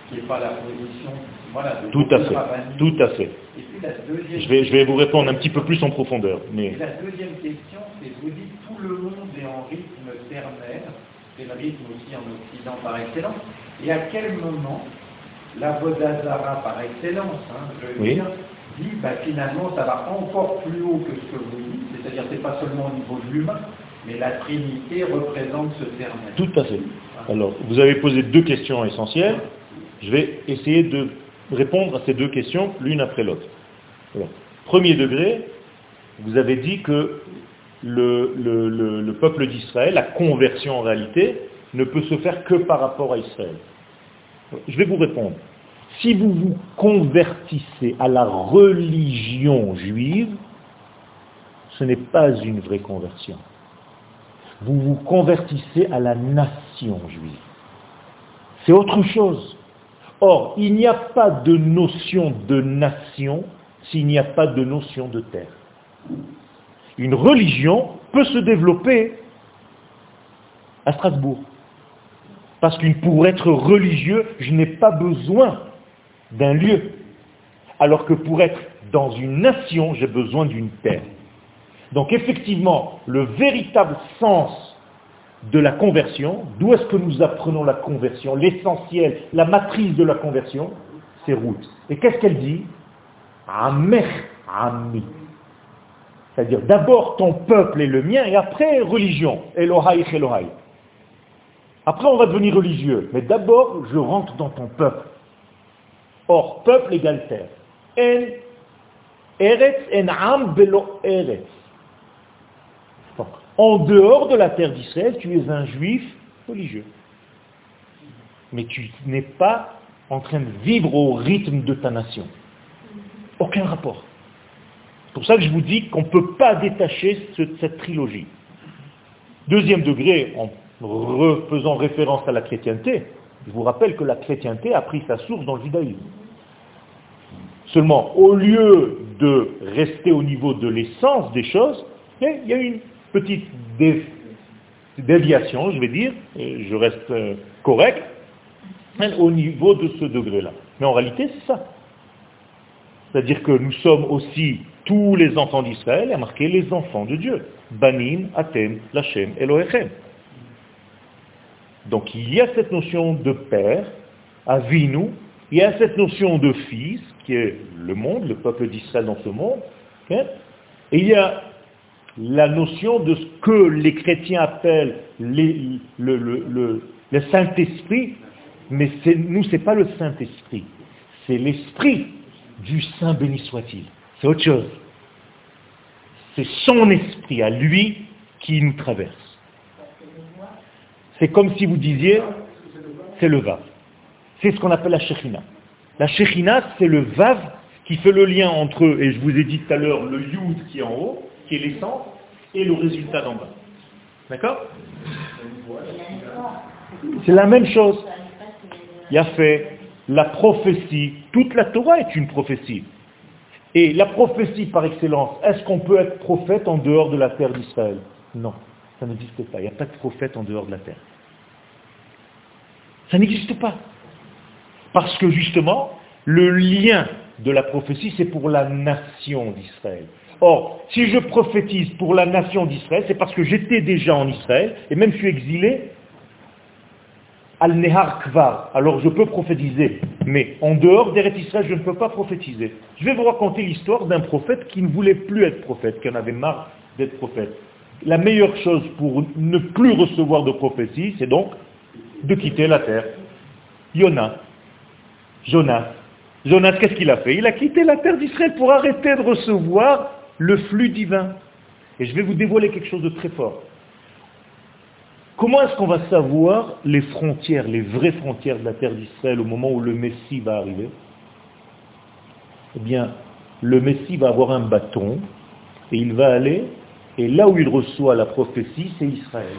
Qui n'est pas la position, voilà, de Tout à fait. Tout à fait. Et puis la deuxième Je vais, je vais vous répondre un petit peu plus en profondeur. Mais... La deuxième question, c'est vous dites tout le monde est en rythme ternaire, c'est le rythme aussi en Occident par excellence, et à quel moment la Vodazara par excellence, hein, je veux Oui. dire, dit bah, finalement ça va encore plus haut que ce que vous dites, c'est-à-dire c'est pas seulement au niveau de l'humain, mais la Trinité représente ce terme. Tout à fait. Alors, vous avez posé deux questions essentielles. Je vais essayer de répondre à ces deux questions l'une après l'autre. Premier degré, vous avez dit que le- le peuple d'Israël, la conversion en réalité, ne peut se faire que par rapport à Israël. Je vais vous répondre. Si vous vous convertissez à la religion juive, ce n'est pas une vraie conversion. Vous vous convertissez à la nation juive. C'est autre chose. Or, il n'y a pas de notion de nation s'il n'y a pas de notion de terre. Une religion peut se développer à Strasbourg. Parce que pour être religieux, je n'ai pas besoin d'un lieu. Alors que pour être dans une nation, j'ai besoin d'une terre. Donc effectivement, le véritable sens de la conversion, d'où est-ce que nous apprenons la conversion L'essentiel, la matrice de la conversion, c'est Ruth. Et qu'est-ce qu'elle dit? Amech Ami. C'est-à-dire d'abord ton peuple est le mien et après religion. Elohai Elohai. Après on va devenir religieux. Mais d'abord je rentre dans ton peuple. Or, peuple égale terre. En Eretz en Am belo Eretz. En dehors de la terre d'Israël, tu es un juif religieux. Mais tu n'es pas en train de vivre au rythme de ta nation. Aucun rapport. C'est pour ça que je vous dis qu'on ne peut pas détacher ce- cette trilogie. Deuxième degré, en faisant référence à la chrétienté, je vous rappelle que la chrétienté a pris sa source dans le judaïsme. Seulement, au lieu de rester au niveau de l'essence des choses, il y a une petite dé- déviation, je vais dire, et je reste euh, correct, Au niveau de ce degré-là. Mais en réalité, c'est ça. C'est-à-dire que nous sommes aussi tous les enfants d'Israël, a marqué les enfants de Dieu. Banim, Atem, Lachem, Elohechem. Donc il y a cette notion de père, Avinu, il y a cette notion de fils, qui est le monde, le peuple d'Israël dans ce monde, et il y a la notion de ce que les chrétiens appellent le, Saint-Esprit, mais nous, ce n'est pas le Saint-Esprit, c'est l'Esprit du Saint béni soit-il. C'est autre chose. C'est son esprit à lui qui nous traverse. C'est comme si vous disiez, c'est le Vav. C'est ce qu'on appelle la Shekhinah. La Shekhinah, c'est le Vav qui fait le lien entre, et je vous ai dit tout à l'heure, le Yud qui est en haut, qui l'essence, et le résultat d'en bas. D'accord? C'est la même chose. Il a fait la prophétie. Toute la Torah est une prophétie. Et la prophétie par excellence, est-ce qu'on peut être prophète en dehors de la terre d'Israël? Non, ça n'existe pas. Il n'y a pas de prophète en dehors de la terre. Ça n'existe pas. Parce que justement, le lien de la prophétie, c'est pour la nation d'Israël. Or, si je prophétise pour la nation d'Israël, c'est parce que j'étais déjà en Israël, et même je suis exilé, al nehar kvar, alors je peux prophétiser. Mais en dehors d'Eret Israël, je ne peux pas prophétiser. Je vais vous raconter l'histoire d'un prophète qui ne voulait plus être prophète, qui en avait marre d'être prophète. La meilleure chose pour ne plus recevoir de prophétie, c'est donc de quitter la terre. Jonas. Jonas. Jonas, qu'est-ce qu'il a fait? Il a quitté la terre d'Israël pour arrêter de recevoir le flux divin. Et je vais vous dévoiler quelque chose de très fort. Comment est-ce qu'on va savoir les frontières, les vraies frontières de la terre d'Israël au moment où le Messie va arriver? Eh bien, le Messie va avoir un bâton et il va aller, et là où il reçoit la prophétie, c'est Israël.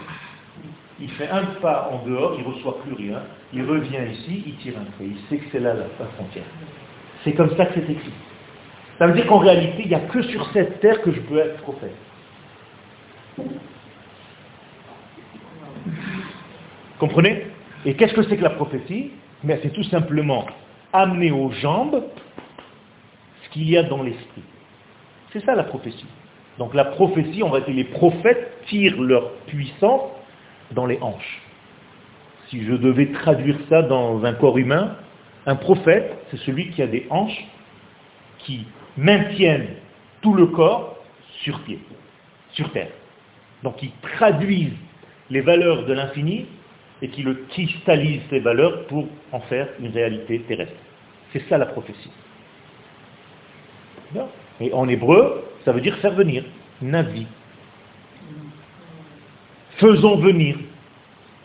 Il fait un pas en dehors, il ne reçoit plus rien, il revient ici, il tire un trait, il sait que c'est là la, la frontière. C'est comme ça que c'est écrit. Ça veut dire qu'en réalité, il n'y a que sur cette terre que je peux être prophète. Comprenez? Et qu'est-ce que c'est que la prophétie? Mais c'est tout simplement amener aux jambes ce qu'il y a dans l'esprit. C'est ça la prophétie. Donc la prophétie, on va dire les prophètes tirent leur puissance dans les hanches. Si je devais traduire ça dans un corps humain, un prophète, c'est celui qui a des hanches qui maintiennent tout le corps sur pied, sur terre. Donc ils traduisent les valeurs de l'infini et qui le cristallisent ces valeurs pour en faire une réalité terrestre. C'est ça la prophétie. Et en hébreu, ça veut dire faire venir, navi. Faisons venir.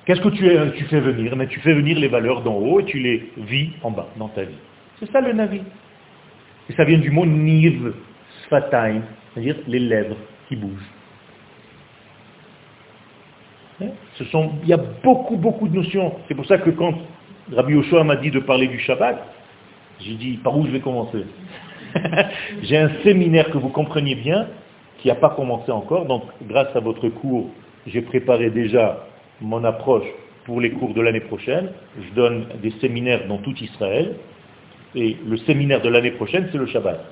Qu'est-ce que tu, tu, fais venir? Mais Tu fais venir les valeurs d'en haut et tu les vis en bas, dans ta vie. C'est ça le navi. Et ça vient du mot niv, sfataim, c'est-à-dire les lèvres qui bougent. Sont, il y a beaucoup, beaucoup de notions. C'est pour ça que quand Rabbi Yoshua m'a dit de parler du Shabbat, j'ai dit, par où je vais commencer? J'ai un séminaire que vous compreniez bien, qui n'a pas commencé encore, donc grâce à votre cours, j'ai préparé déjà mon approche pour les cours de l'année prochaine. Je donne des séminaires dans tout Israël, et le séminaire de l'année prochaine, c'est le Shabbat.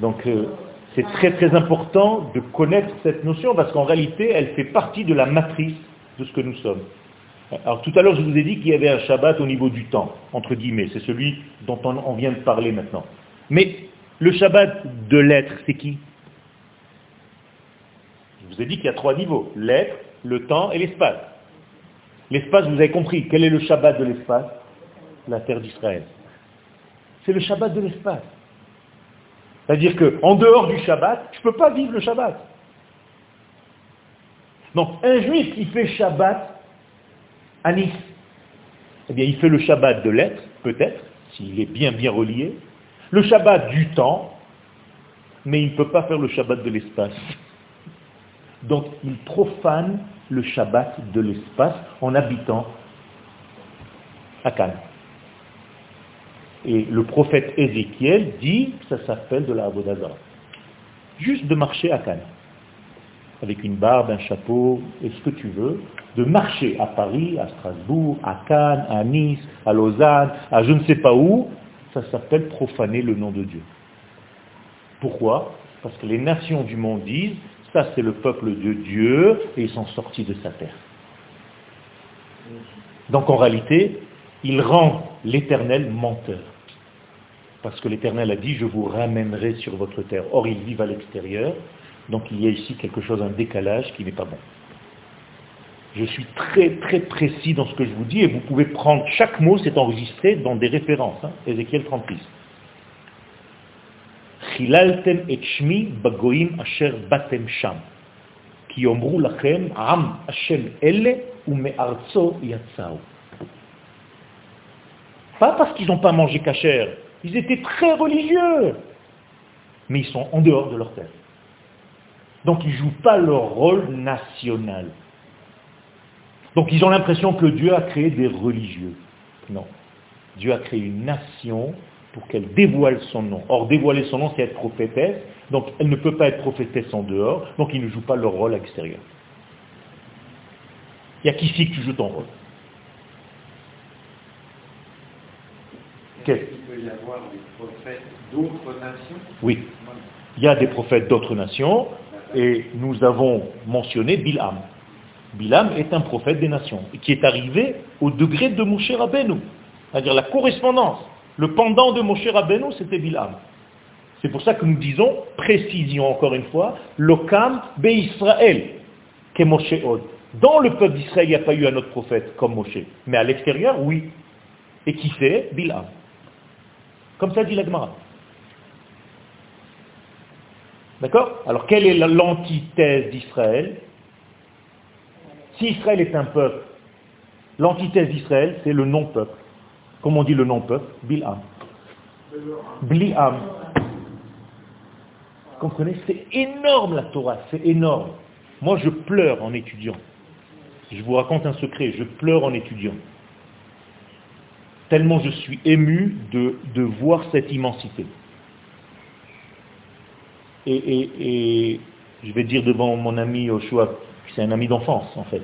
Donc, euh, c'est très très important de connaître cette notion parce qu'en réalité, elle fait partie de la matrice de ce que nous sommes. Alors tout à l'heure, je vous ai dit qu'il y avait un Shabbat au niveau du temps, entre guillemets. C'est celui dont on vient de parler maintenant. Mais le Shabbat de l'être, c'est qui? Je vous ai dit qu'il y a trois niveaux. L'être, le temps et l'espace. L'espace, vous avez compris. Quel est le Shabbat de l'espace? La terre d'Israël. C'est le Shabbat de l'espace. C'est-à-dire qu'en dehors du Shabbat, je ne peux pas vivre le Shabbat. Donc, un juif qui fait Shabbat à Nice, eh bien, il fait le Shabbat de l'être, peut-être, s'il est bien bien relié, le Shabbat du temps, mais il ne peut pas faire le Shabbat de l'espace. Donc, il profane le Shabbat de l'espace en habitant à Cannes. Et le prophète Ézéchiel dit que ça s'appelle de la Avodazara. Juste de marcher à Cannes. avec une barbe, un chapeau, et ce que tu veux, de marcher à Paris, à Strasbourg, à Cannes, à Nice, à Lausanne, à je ne sais pas où, ça s'appelle profaner le nom de Dieu. Pourquoi? Parce que les nations du monde disent, ça c'est le peuple de Dieu, et ils sont sortis de sa terre. Donc en réalité, il rend l'éternel menteur. Parce que l'éternel a dit, je vous ramènerai sur votre terre. Or, ils vivent à l'extérieur, donc il y a ici quelque chose, un décalage qui n'est pas bon. Je suis très très précis dans ce que je vous dis et vous pouvez prendre chaque mot, c'est enregistré dans des références. Hein, Ézéchiel 36. asher batem sham. am Pas parce qu'ils n'ont pas mangé cachère, ils étaient très religieux, mais ils sont en dehors de leur terre. Donc ils ne jouent pas leur rôle national. Donc ils ont l'impression que Dieu a créé des religieux. Non. Dieu a créé une nation pour qu'elle dévoile son nom. Or, dévoiler son nom, c'est être prophétesse. Donc, elle ne peut pas être prophétesse en dehors. Donc, ils ne jouent pas leur rôle à l'extérieur. Il n'y a qu'ici que tu joues ton rôle? Y avoir des prophètes d'autres nations Oui. Il y a des prophètes d'autres nations, et nous avons mentionné Bilam. Bilam est un prophète des nations, qui est arrivé au degré de Moshe Rabbeinu. C'est-à-dire la correspondance. Le pendant de Moshe Rabbeinu, c'était Bilam. C'est pour ça que nous disons, précision encore une fois, l'Okam Be Israël, que Moshe Od. Dans le peuple d'Israël, il n'y a pas eu un autre prophète comme Moshe. Mais à l'extérieur, oui. Et qui c'est Bilam. Comme ça dit l'Agmara. D'accord? Alors quelle est l'antithèse d'Israël? Si Israël est un peuple, l'antithèse d'Israël, c'est le non-peuple. Comment on dit le non-peuple? Bil'am. Bli'am. Comprenez? C'est énorme la Torah, c'est énorme. Moi je pleure en étudiant. Je vous raconte un secret, je pleure en étudiant. Tellement je suis ému de, voir cette immensité. Et, je vais dire devant mon ami Oshua, c'est un ami d'enfance en fait.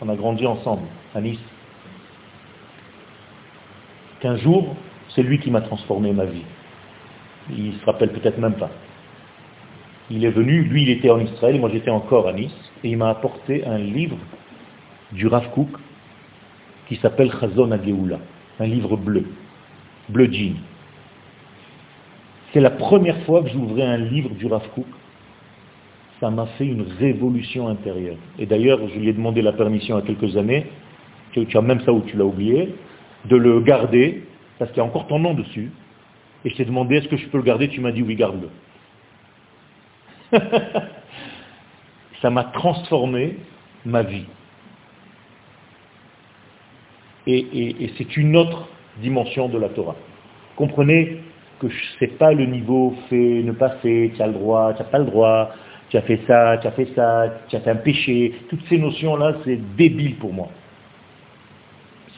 On a grandi ensemble à Nice. Qu'un jour, c'est lui qui m'a transformé ma vie. Il se rappelle peut-être même pas. Il est venu, lui il était en Israël, moi j'étais encore à Nice, et il m'a apporté un livre du Rav Kook qui s'appelle Chazon Ageoula, un livre bleu, bleu jean. C'est la première fois que j'ouvrais un livre du Rav Kook. Ça m'a fait une révolution intérieure. Et d'ailleurs, je lui ai demandé la permission a quelques années, tu as même ça où tu l'as oublié, de le garder, parce qu'il y a encore ton nom dessus. Et je t'ai demandé, est-ce que je peux le garder? Tu m'as dit, oui, garde-le. ça m'a transformé ma vie. Et, c'est une autre dimension de la Torah. Comprenez que ce n'est pas le niveau fait, ne pas fait, tu as le droit, tu n'as pas le droit, tu as fait ça, tu as fait ça, tu as fait un péché. Toutes ces notions-là, c'est débile pour moi.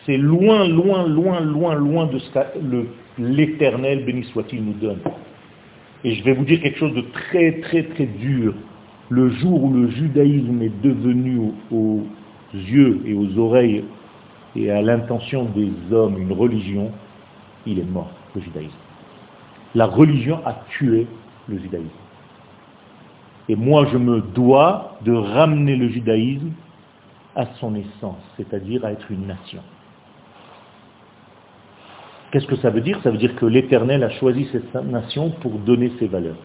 C'est loin, loin, loin, loin, loin de ce que l'éternel, béni soit-il, nous donne. Et je vais vous dire quelque chose de très, très, très dur. Le jour où le judaïsme est devenu aux yeux et aux oreilles et à l'intention des hommes une religion, il est mort, le judaïsme la religion a tué le judaïsme. Et moi, je me dois de ramener le judaïsme à son essence, c'est-à-dire à être une nation. Qu'est-ce que ça veut dire? Ça veut dire que l'Éternel a choisi cette nation pour donner ses valeurs.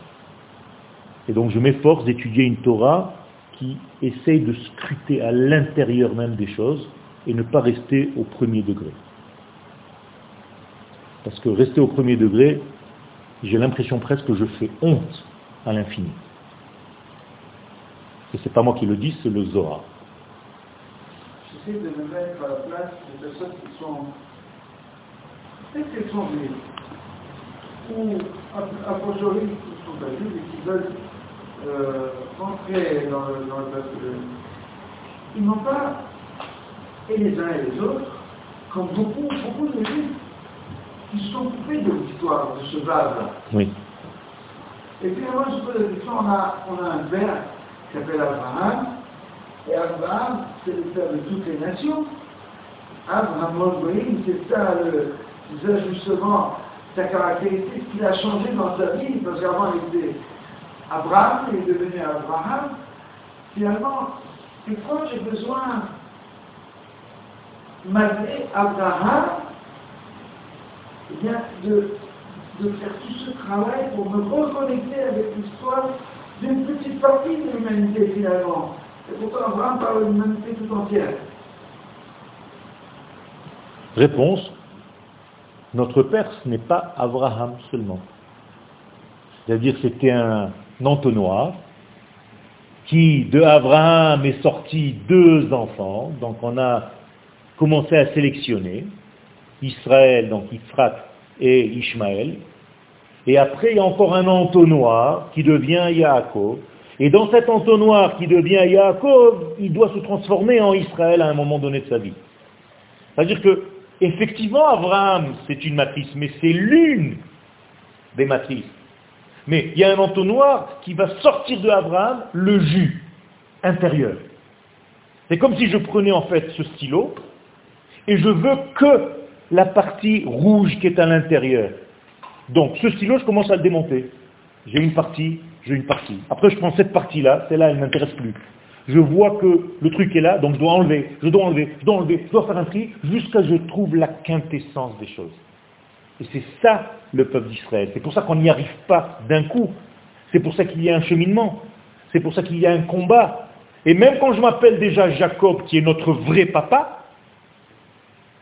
Et donc je m'efforce d'étudier une Torah qui essaye de scruter à l'intérieur même des choses et ne pas rester au premier degré. Parce que rester au premier degré, j'ai l'impression presque que je fais honte à l'infini. Et c'est pas moi qui le dis, c'est le Zohar. J'essaie de me mettre à la place des personnes qui sont, peut-être qu'elles sont juives, ou a posteriori qui sont juives et qui veulent euh, rentrer dans le, dans le. Ils n'ont pas, et les uns et les autres, comme beaucoup, beaucoup de juifs, qui sont coupés de l'histoire de ce vase. Oui. Et puis moi, je pose la question, on a, on a un verre qui s'appelle Abraham. Et Abraham, c'est le père de toutes les nations. Abraham Moïse, c'est ça, le, c'est ça justement sa caractéristique qu'il a changé dans sa vie, parce qu'avant il était Abraham, il est devenu Abraham. Finalement, et quand j'ai besoin, malgré Abraham, bien, de, de faire tout ce travail pour me reconnecter avec l'histoire d'une petite partie de l'humanité finalement. Et pourtant Abraham parle de l'humanité tout entière. Réponse, notre père, ce n'est pas Abraham seulement. C'est-à-dire c'était un entonnoir qui, de Abraham, est sorti deux enfants. Donc on a commencé à sélectionner Israël, donc Yitzhak et Ishmaël. Et après, il y a encore un entonnoir qui devient Yaakov. Et dans cet entonnoir qui devient Yaakov, il doit se transformer en Israël à un moment donné de sa vie. C'est-à-dire que, effectivement, Abraham, c'est une matrice, mais c'est l'une des matrices. Mais il y a un entonnoir qui va sortir de Abraham le jus intérieur. C'est comme si je prenais en fait ce stylo et je veux que la partie rouge qui est à l'intérieur. Donc ce stylo, je commence à le démonter. J'ai une partie, j'ai une partie. Après, je prends cette partie-là, celle-là, elle ne m'intéresse plus. Je vois que le truc est là, donc je dois enlever, je dois enlever, je dois enlever, je dois faire un tri, jusqu'à ce que je trouve la quintessence des choses. Et c'est ça le peuple d'Israël. C'est pour ça qu'on n'y arrive pas d'un coup. C'est pour ça qu'il y a un cheminement. C'est pour ça qu'il y a un combat. Et même quand je m'appelle déjà Jacob, qui est notre vrai papa,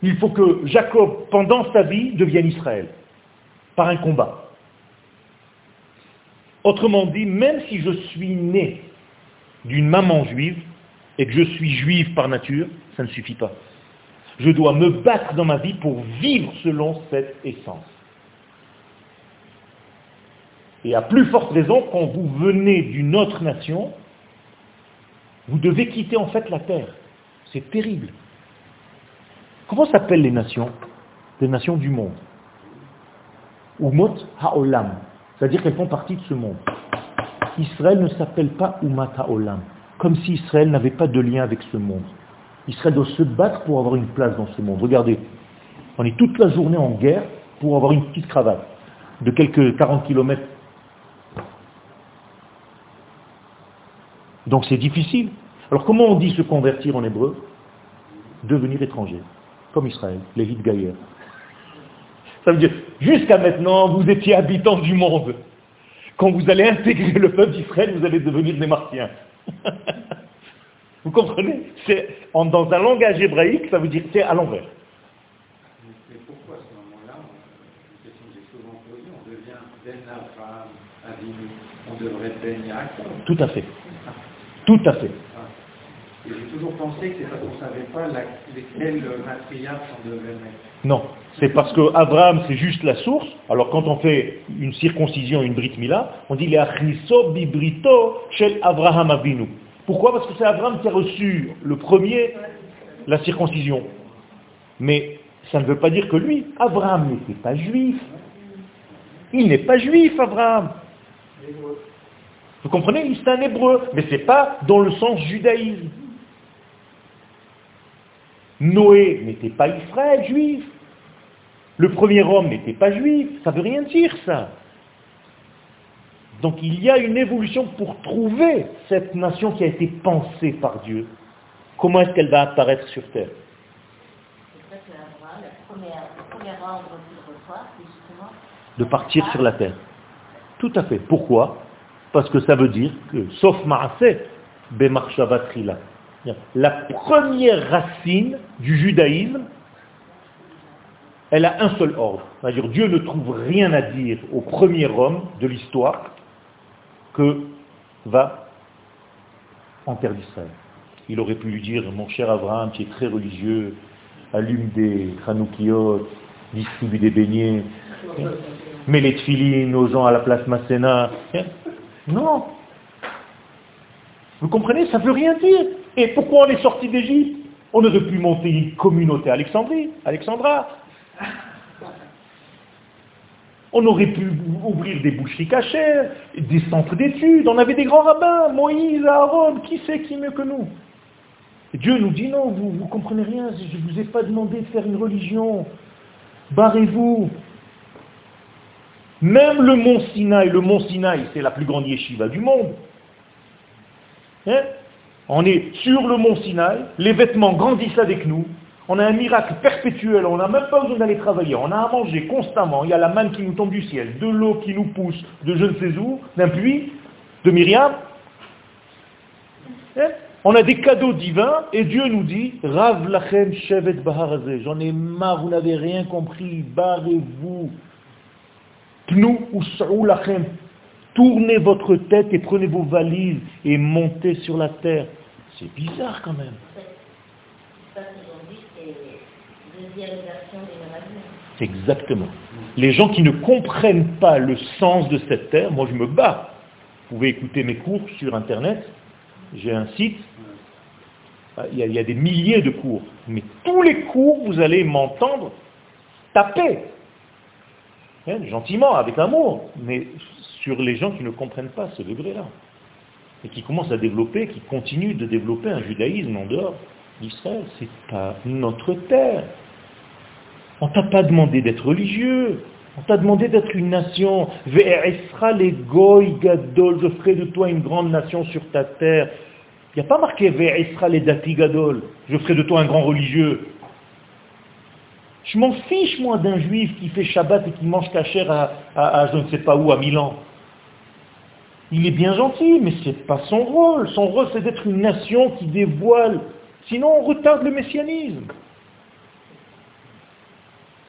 il faut que Jacob, pendant sa vie, devienne Israël. Par un combat. Autrement dit, même si je suis né d'une maman juive, et que je suis juive par nature, ça ne suffit pas. Je dois me battre dans ma vie pour vivre selon cette essence. Et à plus forte raison, quand vous venez d'une autre nation, vous devez quitter en fait la terre. C'est terrible. Comment s'appellent les nations? Les nations du monde. Umot Ha'olam. C'est-à-dire qu'elles font partie de ce monde. Israël ne s'appelle pas Umat Ha'olam. Comme si Israël n'avait pas de lien avec ce monde. Israël doit se battre pour avoir une place dans ce monde. Regardez, on est toute la journée en guerre pour avoir une petite cravate de quelques 40 km. Donc c'est difficile. Alors comment on dit se convertir en hébreu? Devenir étranger, comme Israël, les Gaïa. Ça veut dire, jusqu'à maintenant, vous étiez habitants du monde. Quand vous allez intégrer le peuple d'Israël, vous allez devenir des martiens. Vous comprenez? C'est Dans un langage hébraïque, ça veut dire c'est à l'envers. Mais pourquoi à ce moment-là, une question que j'ai souvent posée, on devient Ben Abraham on devrait Ben Tout à fait. Tout à fait. J'ai toujours pensé que c'est parce qu'on ne savait pas lesquels matriarches on devait. Non, c'est parce que Abraham c'est juste la source. Alors quand on fait une circoncision, une brit mila, on dit les achriso bibrito shel Abraham Avinu. Pourquoi? Parce que c'est Abraham qui a reçu le premier la circoncision. Mais ça ne veut pas dire que lui, Abraham n'était pas juif. Il n'est pas juif, Abraham. Vous comprenez? C'est un hébreu, mais ce n'est pas dans le sens judaïsme. Noé n'était pas Israël, juif. Le premier homme n'était pas juif. Ça veut rien dire, ça. Donc il y a une évolution pour trouver cette nation qui a été pensée par Dieu. Comment est-ce qu'elle va apparaître sur terre? De partir sur la terre. Tout à fait. Pourquoi? Parce que ça veut dire que, sauf Maaseh, Bemarshavatrila, la première racine du judaïsme, elle a un seul ordre. C'est-à-dire Dieu ne trouve rien à dire au premier homme de l'histoire que va en terre d'Israël. Il aurait pu lui dire, mon cher Abraham, qui est très religieux, allume des chanoukiot, distribue des beignets, mets les tfilines aux gens à la place Masséna. Non. Vous comprenez Ça ne veut rien dire. Et pourquoi on est sorti d'Égypte On aurait pu monter une communauté Alexandrie, Alexandra. On aurait pu ouvrir des boucheries cachées, des centres d'études, on avait des grands rabbins, Moïse, Aaron, qui sait qui mieux que nous Dieu nous dit non, vous ne comprenez rien, je ne vous ai pas demandé de faire une religion. Barrez-vous. Même le mont Sinaï, le mont Sinaï, c'est la plus grande yeshiva du monde. Hein on est sur le mont Sinaï, les vêtements grandissent avec nous, on a un miracle perpétuel, on n'a même pas besoin d'aller travailler, on a à manger constamment, il y a la manne qui nous tombe du ciel, de l'eau qui nous pousse de je ne sais où, d'un puits, de Myriam. Hein on a des cadeaux divins et Dieu nous dit Rav lachem shevet J'en ai marre, vous n'avez rien compris, barrez-vous. Pnou ou lachem. Tournez votre tête et prenez vos valises et montez sur la terre. C'est bizarre quand même. Exactement. Les gens qui ne comprennent pas le sens de cette terre, moi je me bats. Vous pouvez écouter mes cours sur Internet. J'ai un site. Ah, il y, a, il y, a, des milliers de cours. Mais tous les cours, vous allez m'entendre taper. Hein, gentiment, avec amour. Mais sur les gens qui ne comprennent pas ce degré-là. Et qui commencent à développer, qui continuent de développer un judaïsme en dehors d'Israël. Ce n'est pas notre terre. On t'a pas demandé d'être religieux. On t'a demandé d'être une nation. les goy gadol. Je ferai de toi une grande nation sur ta terre. Il n'y a pas marqué Ve'esra les dati gadol. Je ferai de toi un grand religieux. Je m'en fiche, moi, d'un juif qui fait Shabbat et qui mange cachère à, à, je ne sais pas où, à Milan. Il est bien gentil, mais ce n'est pas son rôle. Son rôle, c'est d'être une nation qui dévoile. Sinon, on retarde le messianisme.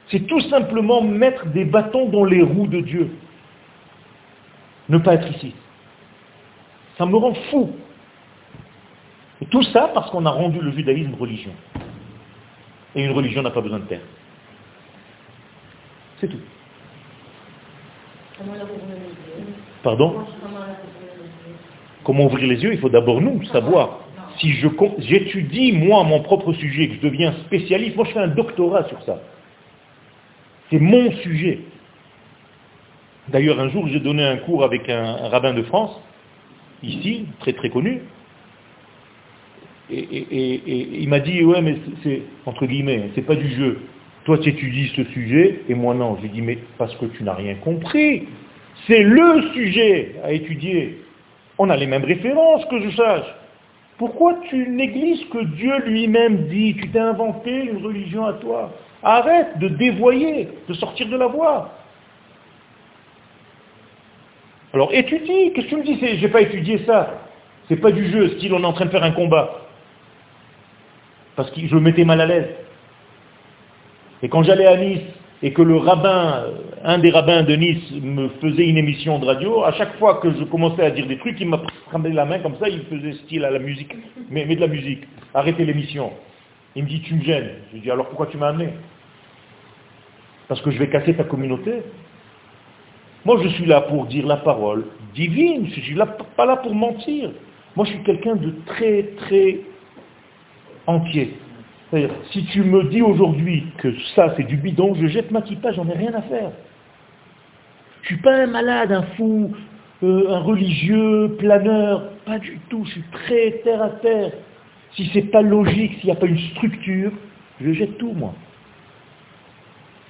C'est tout simplement mettre des bâtons dans les roues de Dieu. Ne pas être ici. Ça me rend fou. Et tout ça parce qu'on a rendu le judaïsme religion. Et une religion n'a pas besoin de terre. C'est tout. Pardon Comment ouvrir les yeux Il faut d'abord nous savoir. Si j'étudie moi mon propre sujet, que je deviens spécialiste, moi je fais un doctorat sur ça. C'est mon sujet. D'ailleurs, un jour, j'ai donné un cours avec un, rabbin de France, ici, très très connu, et, il m'a dit, ouais, mais c'est, entre guillemets, c'est pas du jeu. Toi, tu étudies ce sujet, et moi non. J'ai dit, mais parce que tu n'as rien compris. C'est le sujet à étudier. On a les mêmes références, que je sache. Pourquoi tu négliges ce que Dieu lui-même dit? Tu t'es inventé une religion à toi. Arrête de dévoyer, de sortir de la voie. Alors étudie, qu'est-ce que tu me dis? Je n'ai pas étudié ça. C'est pas du jeu, style on est en train de faire un combat. Parce que je me mettais mal à l'aise. Et quand j'allais à Nice et que le rabbin, un des rabbins de Nice me faisait une émission de radio, à chaque fois que je commençais à dire des trucs, il m'a pris la main comme ça, il faisait style à la musique, mais, mais de la musique. Arrêtez l'émission. Il me dit, tu me gênes. Je lui dis, alors pourquoi tu m'as amené? Parce que je vais casser ta communauté. Moi, je suis là pour dire la parole divine. Je suis là, pas là pour mentir. Moi, je suis quelqu'un de très, très entier. Si tu me dis aujourd'hui que ça, c'est du bidon, je jette ma kippa, j'en ai rien à faire. Je ne suis pas un malade, un fou, euh, un religieux, planeur. Pas du tout. Je suis très terre à terre. Si ce n'est pas logique, s'il n'y a pas une structure, je jette tout, moi.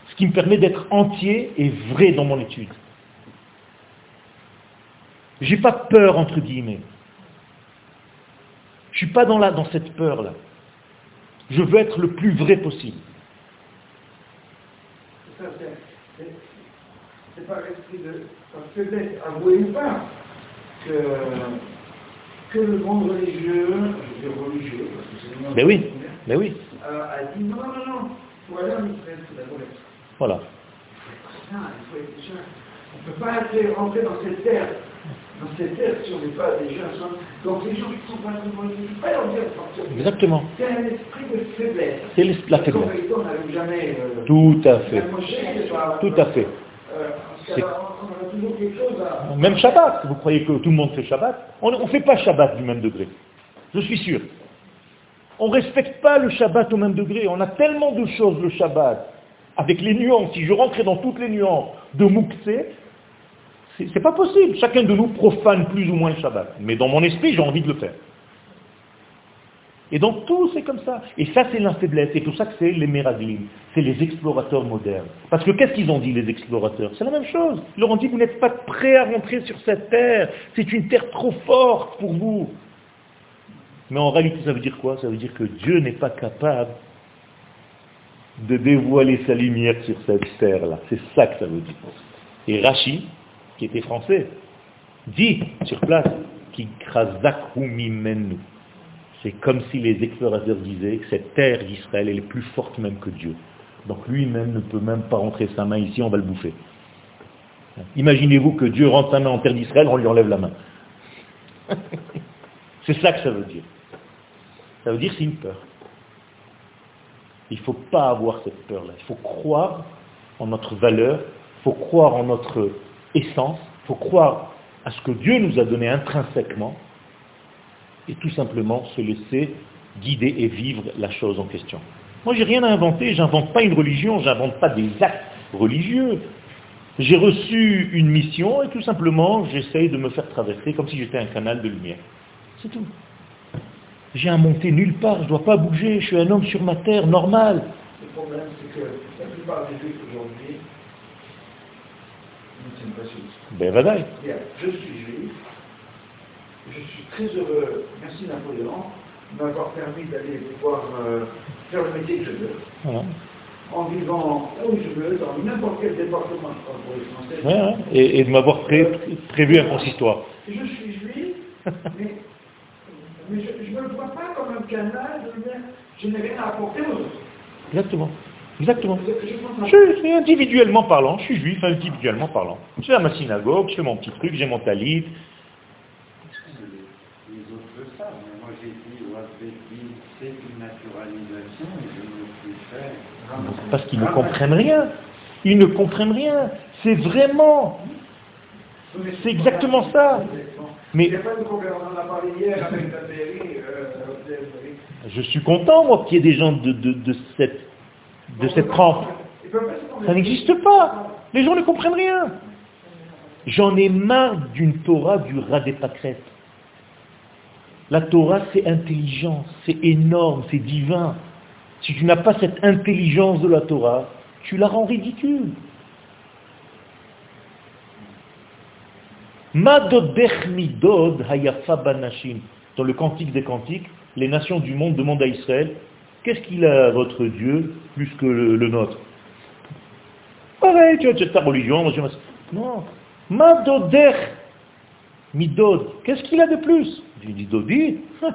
Ce qui me permet d'être entier et vrai dans mon étude. Je n'ai pas peur, entre guillemets. Je ne suis pas dans, dans cette peur-là. Je veux être le plus vrai possible. C'est pas l'esprit de faiblesse, avouez ou pas, que que le monde religieux, je dire religieux, parce que c'est le monde mais oui, mais oui. Euh, a dit non, non, non, il faut aller en Israël, c'est d'abord être. Voilà. il faut être déjà. On ne peut pas rentrer dans cette terre, dans cette terre si on n'est pas déjà ensemble. Donc les gens qui sont pas dans le monde, pas leur dire de sortir. Exactement. C'est un esprit de faiblesse. C'est la faiblesse. On jamais. Euh, Tout à fait. Tout à fait. Euh, même Shabbat, vous croyez que tout le monde fait Shabbat? On ne fait pas Shabbat du même degré. Je suis sûr. On ne respecte pas le Shabbat au même degré. On a tellement de choses le Shabbat, avec les nuances. Si je rentrais dans toutes les nuances, de Mouktsé, c'est pas possible. Chacun de nous profane plus ou moins le Shabbat. Mais dans mon esprit, j'ai envie de le faire. Et donc tout, c'est comme ça. Et ça, c'est l'infaiblesse. C'est pour ça que c'est les Meraglim. C'est les explorateurs modernes. Parce que qu'est-ce qu'ils ont dit, les explorateurs? C'est la même chose. Ils leur ont dit, vous n'êtes pas prêts à rentrer sur cette terre. C'est une terre trop forte pour vous. Mais en réalité, ça veut dire quoi? Ça veut dire que Dieu n'est pas capable de dévoiler sa lumière sur cette terre-là. C'est ça que ça veut dire. Et Rachi, qui était français, dit sur place. C'est comme si les explorateurs disaient que cette terre d'Israël est plus forte même que Dieu. Donc lui-même ne peut même pas rentrer sa main ici, on va le bouffer. Imaginez-vous que Dieu rentre sa main en terre d'Israël, on lui enlève la main. c'est ça que ça veut dire. Ça veut dire c'est une peur. Il ne faut pas avoir cette peur-là. Il faut croire en notre valeur, il faut croire en notre essence, il faut croire à ce que Dieu nous a donné intrinsèquement, et tout simplement se laisser guider et vivre la chose en question. Moi, j'ai rien à inventer, j'invente pas une religion, j'invente pas des actes religieux. J'ai reçu une mission et tout simplement, j'essaye de me faire traverser comme si j'étais un canal de lumière. C'est tout. J'ai à monter nulle part, je ne dois pas bouger, je suis un homme sur ma terre, normal. Le problème, c'est que la plupart des aujourd'hui Ben. Je suis juif, je suis très heureux, merci Napoléon, de m'avoir permis d'aller pouvoir euh, faire le métier que je veux. Voilà. En vivant là où je veux, dans n'importe quel département, je parle pour les Français. Ouais, ouais. Et, et de m'avoir pré- prévu un consistoire. Je suis juif, mais, mais je ne me vois pas comme un canal. Je n'ai rien à apporter aux autres. Exactement. Exactement. Je, suis individuellement parlant, je suis juif individuellement parlant. Je suis à ma synagogue, je fais mon petit truc, j'ai mon talit. Les, les autres le savent, mais moi j'ai dit au Hazbeti, c'est une naturalisation et je ne peux plus faire. Parce qu'ils ne comprennent rien. Ils ne comprennent rien. C'est vraiment. C'est exactement ça. Mais je suis content, moi, qu'il y ait des gens de, de, de cette, de cette trempe. Ça n'existe pas. Les gens ne comprennent rien. J'en ai marre d'une Torah du ras des. La Torah, c'est intelligent, c'est énorme, c'est divin. Si tu n'as pas cette intelligence de la Torah, tu la rends ridicule. Dans le cantique des cantiques, les nations du monde demandent à Israël, qu'est-ce qu'il a votre Dieu plus que le, nôtre? Pareil, tu as ta religion, m'ass- Non. Madodech midod. Qu'est-ce qu'il a de plus? Dis, Dodi.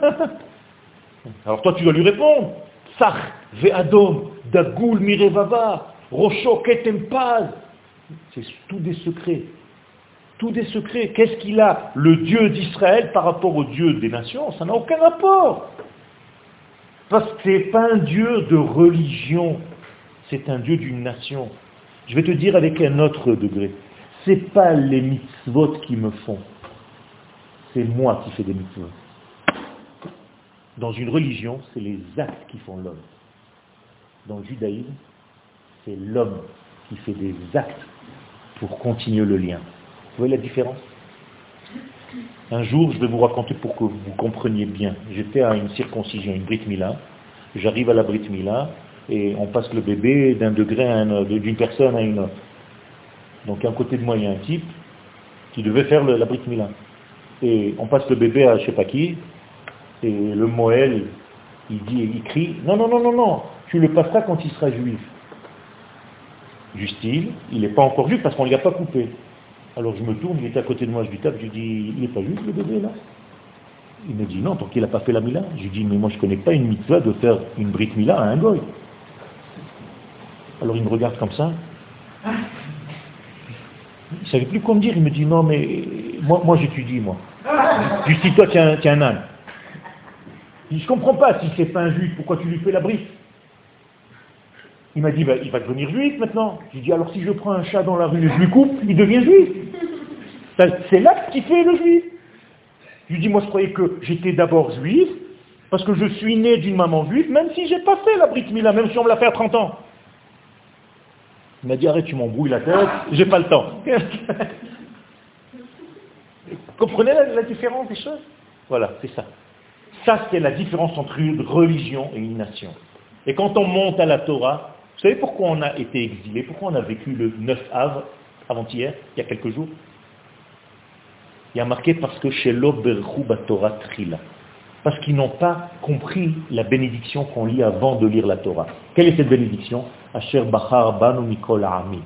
Alors toi, tu vas lui répondre. Sach ve'adom dagoul mirevava rosho ketempaz. C'est tout des secrets. Tout des secrets. Qu'est-ce qu'il a Le Dieu d'Israël par rapport au Dieu des nations? Ça n'a aucun rapport. Parce que ce n'est pas un Dieu de religion. C'est un Dieu d'une nation. Je vais te dire avec un autre degré. Ce n'est pas les mitzvot qui me font. C'est moi qui fais des mitzvot. Dans une religion, c'est les actes qui font l'homme. Dans le judaïsme, c'est l'homme qui fait des actes pour continuer le lien. Vous voyez la différence? Un jour, je vais vous raconter pour que vous compreniez bien. J'étais à une circoncision, une Brit Mila. J'arrive à la Brit Mila et on passe le bébé d'un degré d'une personne à une autre. Donc à un côté de moi, il y a un type qui devait faire la Brit Mila. Et on passe le bébé à je sais pas qui, et le Moël, il dit, il crie, non, non, non, non, non, tu le passeras quand il sera juif. Justine, il n'est pas encore juif parce qu'on ne l'a pas coupé. Alors je me tourne, il est à côté de moi, je lui tape, je lui dis, il n'est pas juif le bébé là? Il me dit, non, tant qu'il n'a pas fait la Mila. Je lui dis, mais moi je ne connais pas une mitzvah de faire une Brit Mila à un goy. Alors il me regarde comme ça. Il ne savait plus quoi me dire, il me dit, non mais moi, j'étudie moi. Je dis, toi tu es un, es un âne. Je ne comprends pas, si c'est pas un juif, pourquoi tu lui fais la brite Il m'a dit, bah, il va devenir juif maintenant. J'ai dit, alors si je prends un chat dans la rue et je lui coupe, il devient juif. C'est l'acte qui fait le juif. Je lui dis, moi je croyais que j'étais d'abord juif, parce que je suis né d'une maman juive, même si j'ai pas fait la brite mila, même si on me l'a fait à 30 ans. Il m'a dit, arrête, tu m'embrouilles la tête, j'ai pas le temps. Comprenez la, la différence des choses? Voilà, c'est ça. Ça, c'est la différence entre une religion et une nation. Et quand on monte à la Torah, vous savez pourquoi on a été exilé Pourquoi on a vécu le 9 av, avant-hier, il y a quelques jours? Il y a marqué parce que chez Torah Trila. Parce qu'ils n'ont pas compris la bénédiction qu'on lit avant de lire la Torah. Quelle est cette bénédiction? Asher Bachar Banu Mikol Ami,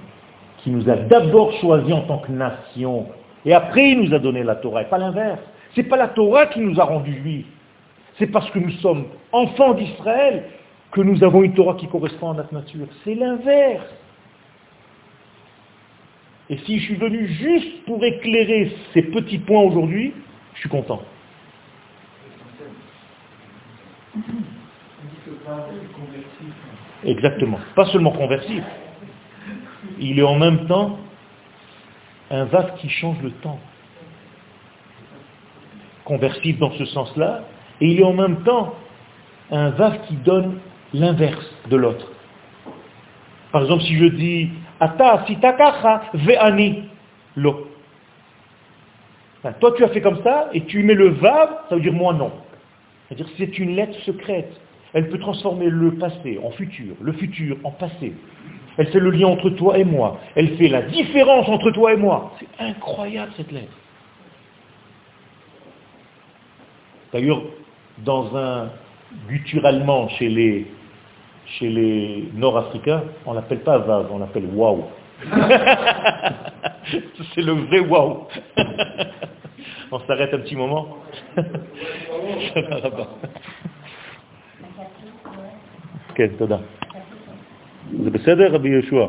qui nous a d'abord choisi en tant que nation, et après il nous a donné la Torah, et pas l'inverse. C'est pas la Torah qui nous a rendus juifs. C'est parce que nous sommes enfants d'Israël que nous avons une Torah qui correspond à notre nature. C'est l'inverse. Et si je suis venu juste pour éclairer ces petits points aujourd'hui, je suis content. Exactement. Pas seulement conversif. Il est en même temps un vase qui change le temps. Conversif dans ce sens-là, et il est en même temps un vase qui donne l'inverse de l'autre. Par exemple, si je dis Ata ve'ani lo. Toi tu as fait comme ça et tu mets le vav, ça veut dire moi non. C'est-à-dire c'est une lettre secrète. Elle peut transformer le passé en futur, le futur en passé. Elle fait le lien entre toi et moi. Elle fait la différence entre toi et moi. C'est incroyable cette lettre. D'ailleurs, dans un guturalement chez les, chez les Nord-Africains, on l'appelle pas Vav, on l'appelle Waouh. C'est le vrai Waouh. on s'arrête un petit moment. כן, תודה. זה בסדר, רבי יהושע?